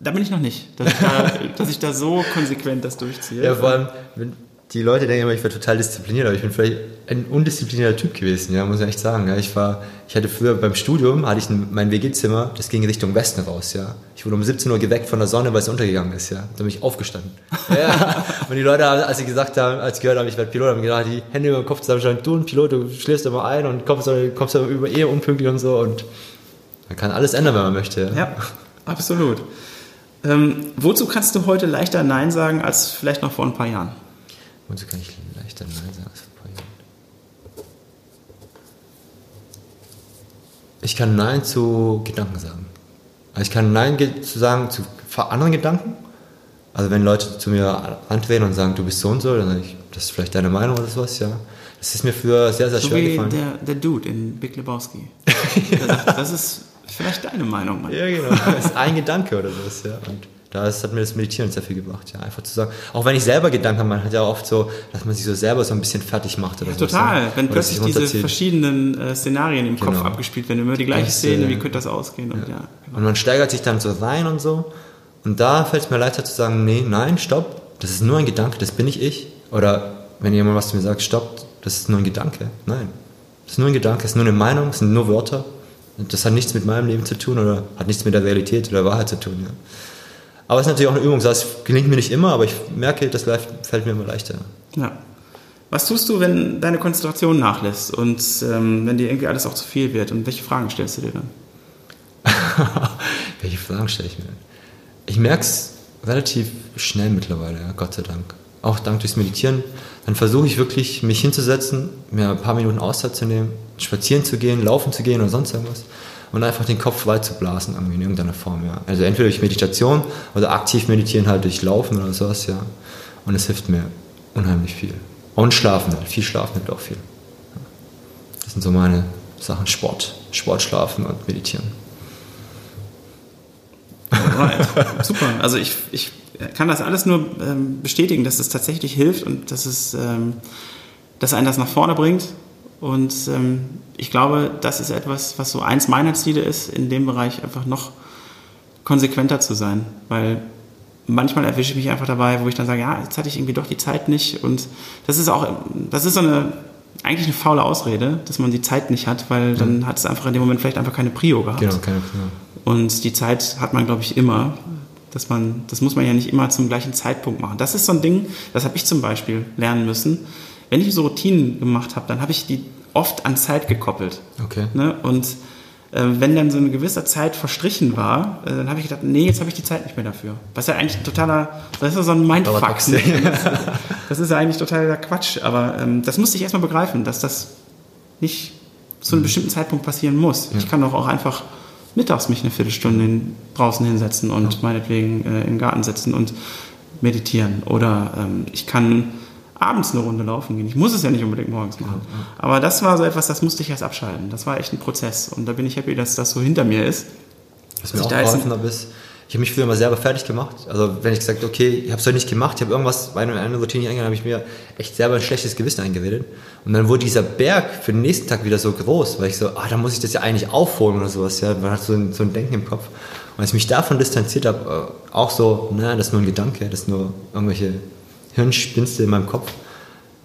da bin ich noch nicht, dass ich da, dass ich da so konsequent das durchziehe. Ja, vor allem, wenn, die Leute denken immer, ich wäre total diszipliniert, aber ich bin vielleicht ein undisziplinierter Typ gewesen, ja, muss ich echt sagen. Ja. Ich war, ich hatte früher beim Studium, hatte ich ein, mein WG-Zimmer, das ging Richtung Westen raus, ja. Ich wurde um 17 Uhr geweckt von der Sonne, weil es untergegangen ist, ja. Da bin ich aufgestanden. ja. Und die Leute, als sie gesagt haben, als sie gehört haben, ich werde Pilot, haben gedacht, die Hände über den Kopf zusammenschlagen, du ein Pilot, du schläfst immer ein und kommst, kommst über eh unpünktlich und so und man kann alles ändern, wenn man möchte. Ja, ja absolut. Ähm, wozu kannst du heute leichter Nein sagen als vielleicht noch vor ein paar Jahren? Und so kann ich leichter Nein sagen als vor ein paar Jahren. Ich kann Nein zu Gedanken sagen. Also ich kann Nein zu sagen zu anderen Gedanken. Also wenn Leute zu mir antreten und sagen, du bist so und so, dann sage ich, das ist vielleicht deine Meinung oder sowas, ja. Das ist mir für sehr, sehr so schwer wie gefallen. Der, der Dude in Big Lebowski. ja. sagt, das ist vielleicht deine Meinung, Mann. Ja, genau. Das ist ein Gedanke oder sowas, ja. Und da hat mir das Meditieren sehr viel gebracht, ja. Einfach zu sagen, auch wenn ich selber Gedanken habe, man hat ja oft so, dass man sich so selber so ein bisschen fertig macht oder ja, so. Total, wenn oder plötzlich diese verschiedenen äh, Szenarien im genau. Kopf abgespielt werden, immer die gleiche Szene, wie könnte das ausgehen? Und, ja. ja genau. und man steigert sich dann so rein und so. Und da fällt es mir leichter zu sagen, nee, nein, stopp, das ist nur ein Gedanke, das bin nicht ich. Oder wenn jemand was zu mir sagt, stopp, das ist nur ein Gedanke. Nein, das ist nur ein Gedanke, das ist nur eine Meinung, das sind nur Wörter. Das hat nichts mit meinem Leben zu tun oder hat nichts mit der Realität oder der Wahrheit zu tun. Ja. Aber es ist natürlich auch eine Übung. Das gelingt mir nicht immer, aber ich merke, das fällt mir immer leichter. Ja. Was tust du, wenn deine Konzentration nachlässt und ähm, wenn dir irgendwie alles auch zu viel wird? Und welche Fragen stellst du dir dann? welche Fragen stelle ich mir? Ich merke es relativ schnell mittlerweile, ja, Gott sei Dank. Auch dank durchs Meditieren. Dann versuche ich wirklich, mich hinzusetzen, mir ein paar Minuten Auszeit zu nehmen, spazieren zu gehen, laufen zu gehen oder sonst irgendwas und einfach den Kopf frei zu blasen, irgendwie in irgendeiner Form, ja. Also entweder durch Meditation oder aktiv meditieren halt durch Laufen oder sowas, ja. Und es hilft mir unheimlich viel. Und Schlafen halt, viel Schlafen hilft auch viel. Das sind so meine Sachen, Sport, Sport, Schlafen und Meditieren. Alright. Super. Also ich, ich kann das alles nur ähm, bestätigen, dass es tatsächlich hilft und dass es, ähm, dass einen das nach vorne bringt. Und ähm, ich glaube, das ist etwas, was so eins meiner Ziele ist, in dem Bereich einfach noch konsequenter zu sein, weil manchmal erwische ich mich einfach dabei, wo ich dann sage, ja, jetzt hatte ich irgendwie doch die Zeit nicht und das ist auch, das ist so eine, eigentlich eine faule Ausrede, dass man die Zeit nicht hat, weil dann hat es einfach in dem Moment vielleicht einfach keine Prio gehabt. Genau, keine Prio. Und die Zeit hat man, glaube ich, immer. Dass man, das muss man ja nicht immer zum gleichen Zeitpunkt machen. Das ist so ein Ding, das habe ich zum Beispiel lernen müssen. Wenn ich so Routinen gemacht habe, dann habe ich die oft an Zeit gekoppelt. Okay. Ne? Und äh, wenn dann so eine gewisse Zeit verstrichen war, äh, dann habe ich gedacht, nee, jetzt habe ich die Zeit nicht mehr dafür. Was ja eigentlich ein totaler, das ist ja so ein Mindfuck. Ne? Das ist ja eigentlich totaler Quatsch. Aber ähm, das musste ich erstmal begreifen, dass das nicht zu einem bestimmten Zeitpunkt passieren muss. Ich kann doch auch einfach mittags mich eine Viertelstunde draußen hinsetzen und meinetwegen äh, im Garten sitzen und meditieren. Oder ähm, ich kann abends eine Runde laufen gehen. Ich muss es ja nicht unbedingt morgens machen. Aber das war so etwas, das musste ich erst abschalten. Das war echt ein Prozess. Und da bin ich happy, dass das so hinter mir ist. Was mir ich auch da geholfen hat, ist, ich habe mich früher immer selber fertig gemacht. Also wenn ich gesagt okay, ich habe es heute nicht gemacht, ich habe irgendwas bei einer einer Routine nicht eingegangen, habe ich mir echt selber ein schlechtes Gewissen eingeredet. Und dann wurde dieser Berg für den nächsten Tag wieder so groß, weil ich so, ah, da muss ich das ja eigentlich aufholen oder sowas. Ja, man hat so ein, so ein Denken im Kopf. Und als ich mich davon distanziert habe, äh, auch so, na, das ist nur ein Gedanke, das ist nur irgendwelche Hirnspinste in meinem Kopf,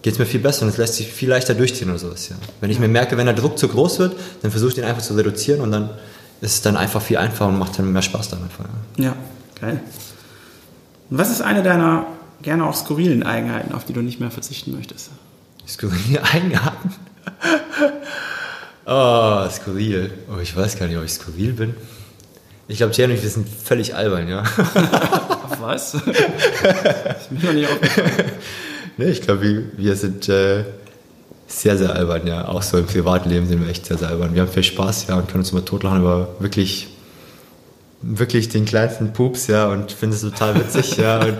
geht es mir viel besser und es lässt sich viel leichter durchziehen oder sowas. Ja. Wenn ich mir merke, wenn der Druck zu groß wird, dann versuche ich den einfach zu reduzieren und dann ist es dann einfach viel einfacher und macht dann mehr Spaß damit. Ja. Ja, geil. Und was ist eine deiner gerne auch skurrilen Eigenheiten, auf die du nicht mehr verzichten möchtest? Skurrile Eigenarten? oh, skurril. Oh, ich weiß gar nicht, ob ich skurril bin. Ich glaube, ich, wir sind völlig albern, ja. Was? ist mir noch nicht aufgefallen. nee, ich glaube, wir, wir sind äh, sehr, sehr albern, ja. Auch so im Privatleben sind wir echt sehr, sehr albern. Wir haben viel Spaß, ja, und können uns immer totlachen, aber wirklich, wirklich den kleinsten Pups, ja, und finden es total witzig, ja. Und,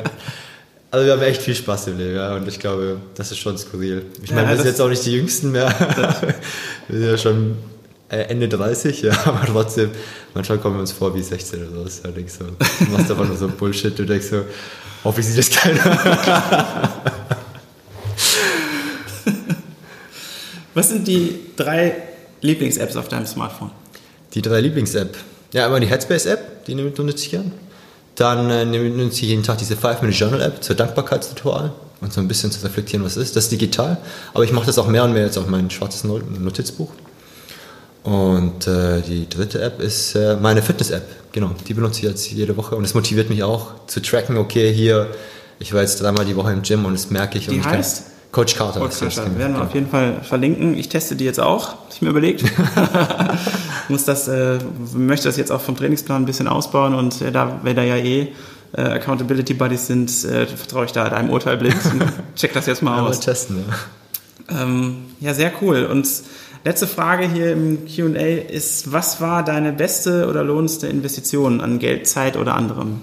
also wir haben echt viel Spaß im Leben, ja, und ich glaube, das ist schon skurril. Ich meine, Ja, wir sind jetzt auch nicht die Jüngsten mehr. wir sind ja schon Ende 30, ja, aber trotzdem, manchmal kommen wir uns vor wie 16 oder sowas. Ja, denkst so, du machst einfach nur so Bullshit, du denkst so, hoffentlich sieht das keiner. Was sind die drei Lieblings-Apps auf deinem Smartphone? Die drei Lieblings-App. Ja, einmal die Headspace-App, die nutze ich gern. Dann äh, nutze ich jeden Tag diese 5-Minute-Journal-App zur Dankbarkeitsritual und so ein bisschen zu reflektieren, was ist. Das ist digital, aber ich mache das auch mehr und mehr jetzt auf mein schwarzes Not- Notizbuch. Und äh, die dritte App ist äh, meine Fitness-App. Genau, die benutze ich jetzt jede Woche und es motiviert mich auch zu tracken, okay, hier, ich war jetzt dreimal die Woche im Gym und das merke ich. und Die ich kann- heißt? Coach Carter. heißt Podcast das, werden wir genau. auf jeden Fall verlinken. Ich teste die jetzt auch, hab ich mir überlegt. Muss das, äh, möchte das jetzt auch vom Trainingsplan ein bisschen ausbauen und äh, da wir da ja eh äh, Accountability Buddies sind, äh, vertraue ich da deinem Urteil blind. und Check das jetzt mal Mal aus. testen, ja. Ähm, ja, sehr cool. Und letzte Frage hier im Q&A ist, was war deine beste oder lohnendste Investition an Geld, Zeit oder anderem?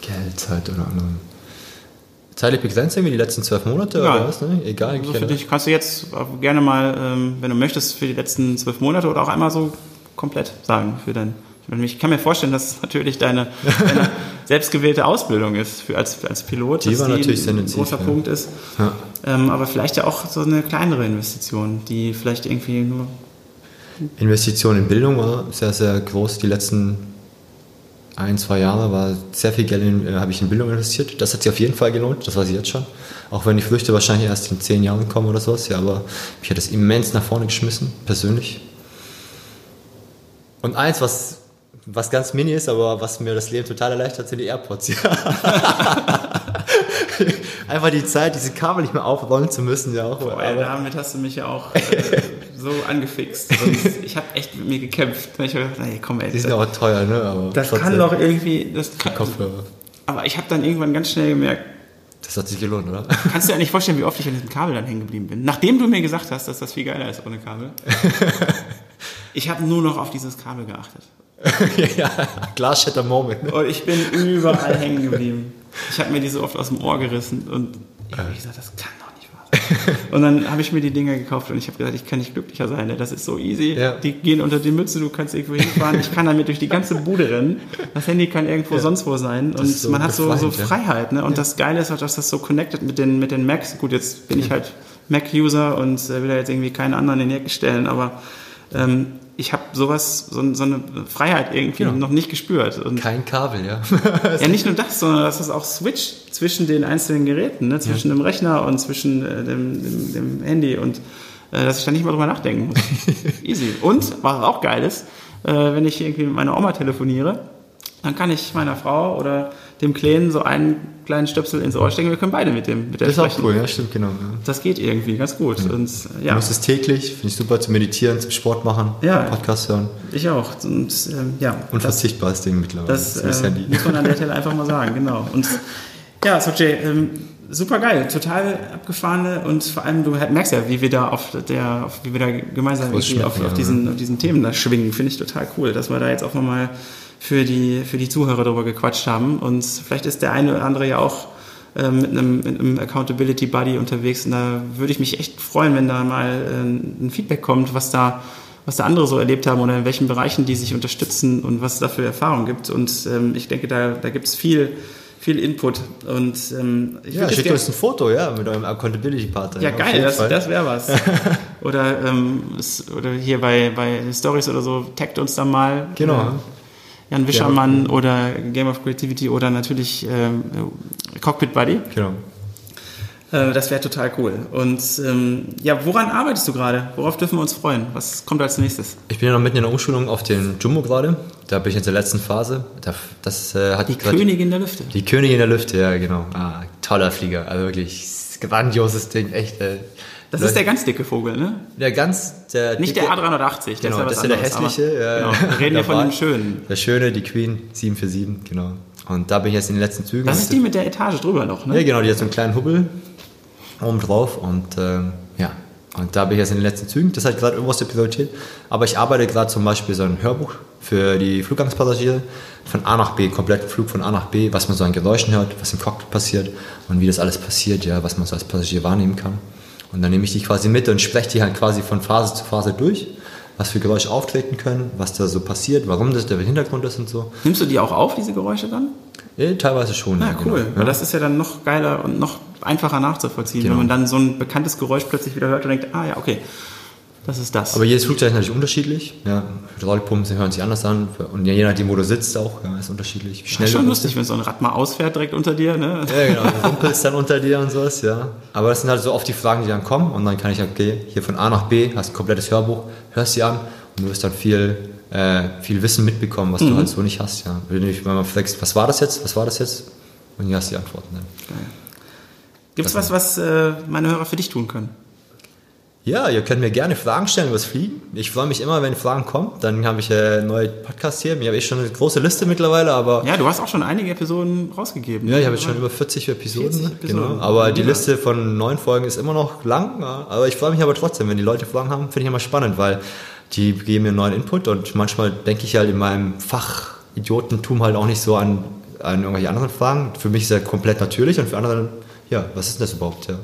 Geld, Zeit oder anderem. Zeitlich begrenzt irgendwie die letzten zwölf Monate Egal. oder was? Ne? Egal. Also für dich kannst du jetzt gerne mal, ähm, wenn du möchtest, für die letzten zwölf Monate oder auch einmal so komplett sagen für dein. Ich kann mir vorstellen, dass es natürlich deine, deine selbstgewählte Ausbildung ist für, als, als Pilot. Die dass war natürlich sehr ein großer ja. Punkt ist. Ja. Ähm, aber vielleicht ja auch so eine kleinere Investition, die vielleicht irgendwie nur. Investition in Bildung war sehr, sehr groß. Die letzten ein, zwei Jahre war sehr viel Geld in, äh, habe ich in Bildung investiert. Das hat sich auf jeden Fall gelohnt, das weiß ich jetzt schon. Auch wenn die Früchte wahrscheinlich erst in zehn Jahren kommen oder sowas. Ja, aber mich hat das immens nach vorne geschmissen, persönlich. Und eins, was, was ganz mini ist, aber was mir das Leben total erleichtert, sind die AirPods. Ja. Einfach die Zeit, diese Kabel nicht mehr aufrollen zu müssen, ja auch. Weil damit hast du mich ja auch äh, so angefixt. Und ich habe echt mit mir gekämpft. Ich habe gedacht, nee, komm ey, die sind auch teuer, ne? Aber das trotzdem. kann doch irgendwie. Das kann, Kopfhörer. aber ich habe dann irgendwann ganz schnell gemerkt, Das hat sich gelohnt, oder? Kannst du dir nicht vorstellen, wie oft ich an diesem Kabel dann hängen geblieben bin? Nachdem du mir gesagt hast, dass das viel geiler ist ohne Kabel. Ich habe nur noch auf dieses Kabel geachtet. ja, Glasshatter Moment. Und ich bin überall hängen geblieben. Ich habe mir die so oft aus dem Ohr gerissen und ich habe gesagt, das kann doch nicht wahr Und dann habe ich mir die Dinger gekauft und ich habe gesagt, ich kann nicht glücklicher sein. Ne? Das ist so easy. Ja. Die gehen unter die Mütze, du kannst irgendwo hinfahren. Ich kann damit durch die ganze Bude rennen. Das Handy kann irgendwo Ja. sonst wo sein. Und so man hat so, so ja. Freiheit. Ne? Und das Geile ist auch, dass das so connected mit den, mit den Macs. Gut, jetzt bin ich halt Mac-User und äh, will da jetzt irgendwie keinen anderen in die Ecke stellen, aber ähm, ich habe sowas, so, so eine Freiheit irgendwie Genau. noch nicht gespürt. Und Kein Kabel, ja. ja, nicht nur das, sondern dass es auch switcht zwischen den einzelnen Geräten, ne? zwischen dem Rechner und zwischen äh, dem, dem, dem Handy und äh, dass ich da nicht mal drüber nachdenken muss. Easy. Und, was auch geil ist, äh, wenn ich irgendwie mit meiner Oma telefoniere, dann kann ich meiner Frau oder dem Kleinen so einen kleinen Stöpsel ins Ohr stecken. Wir können beide mit dem mit der Das ist auch sprechen. cool, ja, stimmt, genau. Ja. Das geht irgendwie ganz gut. Und äh, Du ja, musst es täglich, finde ich super, zu meditieren, zum Sport machen, Ja. Podcast hören. ich auch. Und ähm, ja, das, Unverzichtbares Ding mittlerweile. Das ist das äh, muss man an der Stelle einfach mal sagen, genau. Und ja, Sojay, ähm, super geil, total abgefahrene und vor allem du merkst ja, wie wir da auf der, auf, wie wir da gemeinsam auf, auf, ja, diesen, auf diesen Themen da schwingen, finde ich total cool, dass wir da jetzt auch mal für die, für die Zuhörer drüber gequatscht haben und vielleicht ist der eine oder andere ja auch ähm, mit einem, mit einem Accountability Buddy unterwegs und da würde ich mich echt freuen, wenn da mal äh, ein Feedback kommt, was da was da andere so erlebt haben oder in welchen Bereichen die sich unterstützen und was es da für Erfahrungen gibt. Und ähm, ich denke, da, da gibt es viel, viel Input. Und ähm, ich Ja, schickt uns ein Foto, ja, mit eurem Accountability-Partner. ja, auf geil, das, das wäre was. oder, ähm, oder hier bei, bei Stories oder so, taggt uns dann mal. Genau. Äh, Jan Wischermann oder Game of Creativity oder natürlich ähm, Cockpit Buddy. Genau. Äh, das wäre total cool. Und ähm, ja, woran arbeitest du gerade? Worauf dürfen wir uns freuen? Was kommt als nächstes? Ich bin ja noch mitten in der Umschulung auf den Jumbo gerade. Da bin ich jetzt in der letzten Phase. Da- Das äh, hat Die Königin der Lüfte. Die Königin der Lüfte, ja, genau. Ah, toller Flieger. Also wirklich grandioses Ding, echt. Äh, Das ist der ganz dicke Vogel, ne? der ganz, der Nicht dicke- der A380, Genau, ja das ist ja der anderes, aber- hässliche. ja. Genau. Wir reden hier von Der dem schönen. Der schöne, die Queen 747, genau. Und da bin ich jetzt in den letzten Zügen. Das ist die mit der Etage drüber noch, ne? Ja, genau, die hat so einen kleinen Hubbel oben drauf und ähm, ja. Und da bin ich jetzt in den letzten Zügen. Das hat gerade oberste Priorität. Aber ich arbeite gerade zum Beispiel so ein Hörbuch für die Flugangstpassagiere von A nach B, kompletten Flug von A nach B, was man so an Geräuschen hört, was im Cockpit passiert und wie das alles passiert, ja, was man so als Passagier wahrnehmen kann. Und dann nehme ich die quasi mit und spreche die halt quasi von Phase zu Phase durch, was für Geräusche auftreten können, was da so passiert, warum das der Hintergrund ist und so. Nimmst du die auch auf, diese Geräusche dann? Ja, teilweise schon. Ja, ja, cool. Genau. Weil das ist ja dann noch geiler und noch einfacher nachzuvollziehen, Genau. wenn man dann so ein bekanntes Geräusch plötzlich wieder hört und denkt, ah ja, okay, das ist das. Aber jedes Flugzeug ist natürlich unterschiedlich. Ja, Hydraulikpumpen hören sich anders an. Und je nachdem, wo du sitzt, auch, ja, ist unterschiedlich. Schnell ist schon lustig, wenn so ein Rad mal ausfährt direkt unter dir, ne? Ja, genau. Du rumpelst dann unter dir und sowas, ja. Aber das sind halt so oft die Fragen, die dann kommen. Und dann kann ich, okay, hier von A nach B, hast ein komplettes Hörbuch, hörst sie an und du wirst dann viel, äh, viel Wissen mitbekommen, was du halt so nicht hast, ja. Wenn du mal fragst, was war das jetzt, was war das jetzt? Und hier hast du die Antworten dann. Gibt es was, was äh, meine Hörer für dich tun können? Ja, ihr könnt mir gerne Fragen stellen über das Fliegen. Ich freue mich immer, wenn Fragen kommen. Dann habe ich äh, neue Podcasts hier. Ich habe eh schon eine große Liste mittlerweile, aber Ja, du hast auch schon einige Episoden rausgegeben. Ja, ich habe jetzt schon über 40 Episoden. 40 ne? Episoden. Genau. Aber die Ja. Liste von neun Folgen ist immer noch lang. Ja. Aber ich freue mich aber trotzdem, wenn die Leute Fragen haben, finde ich immer spannend, weil die geben mir neuen Input und manchmal denke ich halt in meinem Fachidiotentum halt auch nicht so an, an irgendwelche anderen Fragen. Für mich ist er komplett natürlich und für andere, ja, was ist denn das überhaupt? Ja.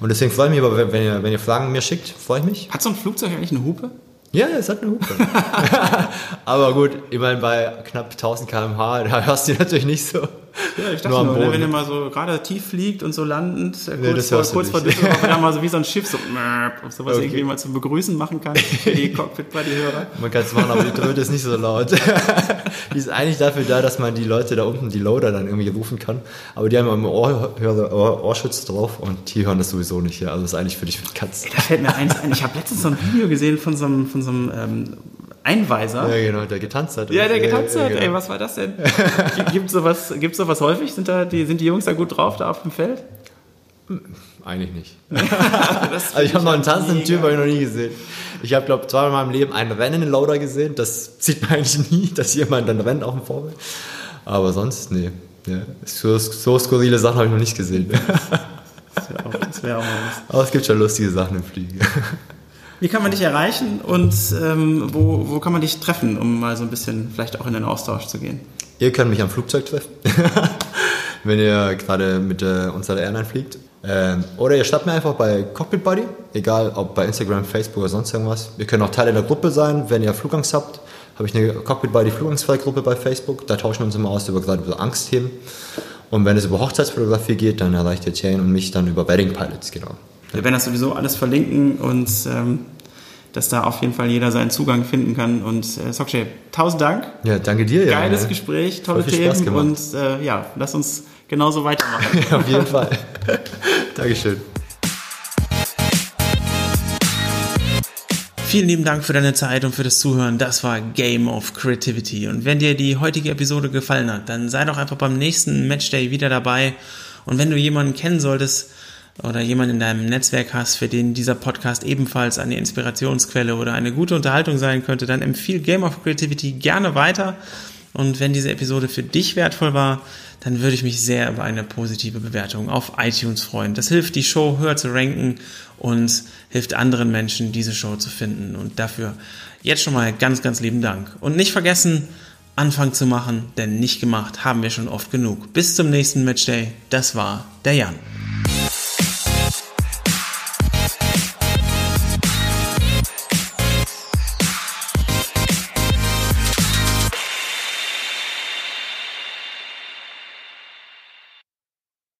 Und deswegen freue ich mich aber, wenn- ihr, wenn ihr Fragen mir schickt, freue ich mich. Hat so ein Flugzeug eigentlich eine Hupe? Ja, es hat eine Hupe. aber gut, immerhin bei knapp 1000 km/h, da hörst du die natürlich nicht so. Ja, ich dachte Nur nur, ne, wenn er mal so gerade tief fliegt und so landend, äh, Nee, kurz, vor, kurz vor. Düsseldorf, wenn er mal so wie so ein Schiff so, ob sowas Okay. irgendwie mal zum Begrüßen machen kann für die Cockpit bei die Hörer. Man kann es machen, aber die Tröte ist nicht so laut. die ist eigentlich dafür da, dass man die Leute da unten, die Loader, dann irgendwie rufen kann. Aber die haben immer Ohr, Ohr, Ohr, Ohrschutz drauf und die hören das sowieso nicht. Ja. Also das ist eigentlich für dich für die Katze. Da fällt mir eins ein, ich habe letztens so ein Video gesehen von so einem, von so einem ähm, Einweiser. Ja, genau, der getanzt hat. Ja, der getanzt Ja, hat. genau. Ey, was war das denn? Gibt sowas, gibt's sowas häufig? Sind, da die, sind die Jungs da gut drauf, da auf dem Feld? Eigentlich nicht. Also ich habe noch einen tanzenden mega. Typ habe ich noch nie gesehen. Ich habe, glaube zweimal in meinem Leben einen rennenden Loader gesehen. Das sieht man eigentlich nie, dass jemand dann rennt auf dem Vorbild. Aber sonst, nee. Ja. So, so skurrile Sachen habe ich noch nicht gesehen. Das wäre auch, das wär auch. Aber es gibt schon lustige Sachen im Fliegen. Wie kann man dich erreichen und ähm, wo, wo kann man dich treffen, um mal so ein bisschen vielleicht auch in den Austausch zu gehen? Ihr könnt mich am Flugzeug treffen, wenn ihr gerade mit äh, unserer Airline fliegt. Ähm, oder ihr schreibt mir einfach bei Cockpit Buddy, egal ob bei Instagram, Facebook oder sonst irgendwas. Wir können auch Teil der Gruppe sein, wenn ihr Flugangst habt. Habe ich eine Cockpit Buddy Flugangstfrei-Gruppe bei Facebook. Da tauschen wir uns immer aus über gerade über Angstthemen. Und wenn es über Hochzeitsfotografie geht, dann erreicht ihr Jane und mich dann über Wedding Pilots, genau. Wir werden das sowieso alles verlinken und ähm, dass da auf jeden Fall jeder seinen Zugang finden kann. Und äh, Sokshay, tausend Dank. Ja, danke dir. Ja, Geiles ja. Gespräch, tolle Themen und äh, ja, lass uns genauso weitermachen. ja, auf jeden Fall. Dankeschön. Vielen lieben Dank für deine Zeit und für das Zuhören. Das war Game of Creativity. Und wenn dir die heutige Episode gefallen hat, dann sei doch einfach beim nächsten Matchday wieder dabei. Und wenn du jemanden kennen solltest oder jemanden in deinem Netzwerk hast, für den dieser Podcast ebenfalls eine Inspirationsquelle oder eine gute Unterhaltung sein könnte, dann empfiehl Game of Creativity gerne weiter. Und wenn diese Episode für dich wertvoll war, dann würde ich mich sehr über eine positive Bewertung auf iTunes freuen. Das hilft, die Show höher zu ranken und hilft anderen Menschen, diese Show zu finden. Und dafür jetzt schon mal ganz, ganz lieben Dank. Und nicht vergessen, Anfang zu machen, denn nicht gemacht haben wir schon oft genug. Bis zum nächsten Matchday. Das war der Jan.